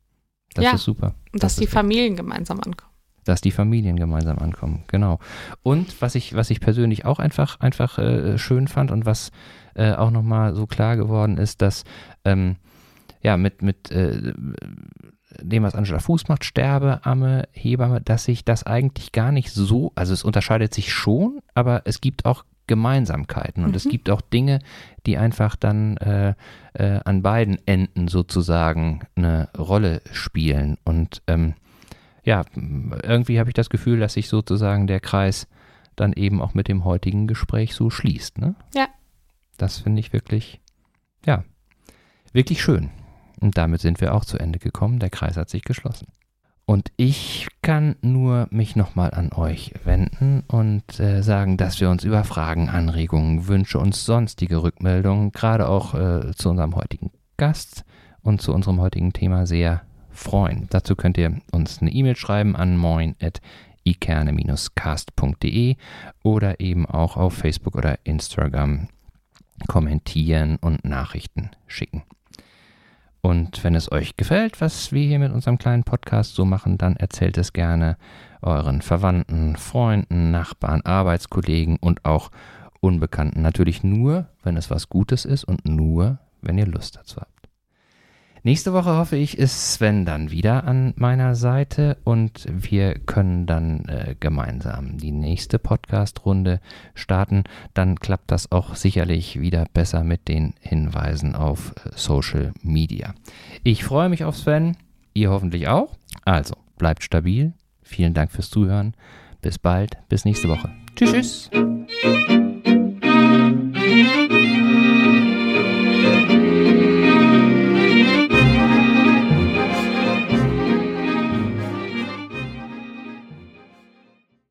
Das ja, ist super. Und dass das die Familien gemeinsam ankommen. Dass die Familien gemeinsam ankommen, genau. Und was ich, was ich persönlich auch einfach, einfach äh, schön fand und was äh, auch nochmal so klar geworden ist, dass ähm, ja, mit, mit äh, dem, was Angela Fuß macht, Sterbeamme, Hebamme, dass sich das eigentlich gar nicht so, also es unterscheidet sich schon, aber es gibt auch Gemeinsamkeiten und mhm. es gibt auch Dinge, die einfach dann äh, äh, an beiden Enden sozusagen eine Rolle spielen. Und ähm, ja, irgendwie habe ich das Gefühl, dass sich sozusagen der Kreis dann eben auch mit dem heutigen Gespräch so schließt. Ne? Ja. Das finde ich wirklich, ja, wirklich schön. Und damit sind wir auch zu Ende gekommen. Der Kreis hat sich geschlossen. Und ich kann nur mich nochmal an euch wenden und äh, sagen, dass wir uns über Fragen, Anregungen, Wünsche und sonstige Rückmeldungen, gerade auch äh, zu unserem heutigen Gast und zu unserem heutigen Thema sehr freuen. Dazu könnt ihr uns eine E-Mail schreiben an moin.ikerne-cast.de oder eben auch auf Facebook oder Instagram kommentieren und Nachrichten schicken. Und wenn es euch gefällt, was wir hier mit unserem kleinen Podcast so machen, dann erzählt es gerne euren Verwandten, Freunden, Nachbarn, Arbeitskollegen und auch Unbekannten. Natürlich nur, wenn es was Gutes ist und nur, wenn ihr Lust dazu habt. Nächste Woche hoffe ich, ist Sven dann wieder an meiner Seite und wir können dann äh, gemeinsam die nächste Podcast-Runde starten. Dann klappt das auch sicherlich wieder besser mit den Hinweisen auf äh, Social Media. Ich freue mich auf Sven, ihr hoffentlich auch. Also, bleibt stabil. Vielen Dank fürs Zuhören. Bis bald, bis nächste Woche. Tschüss. tschüss.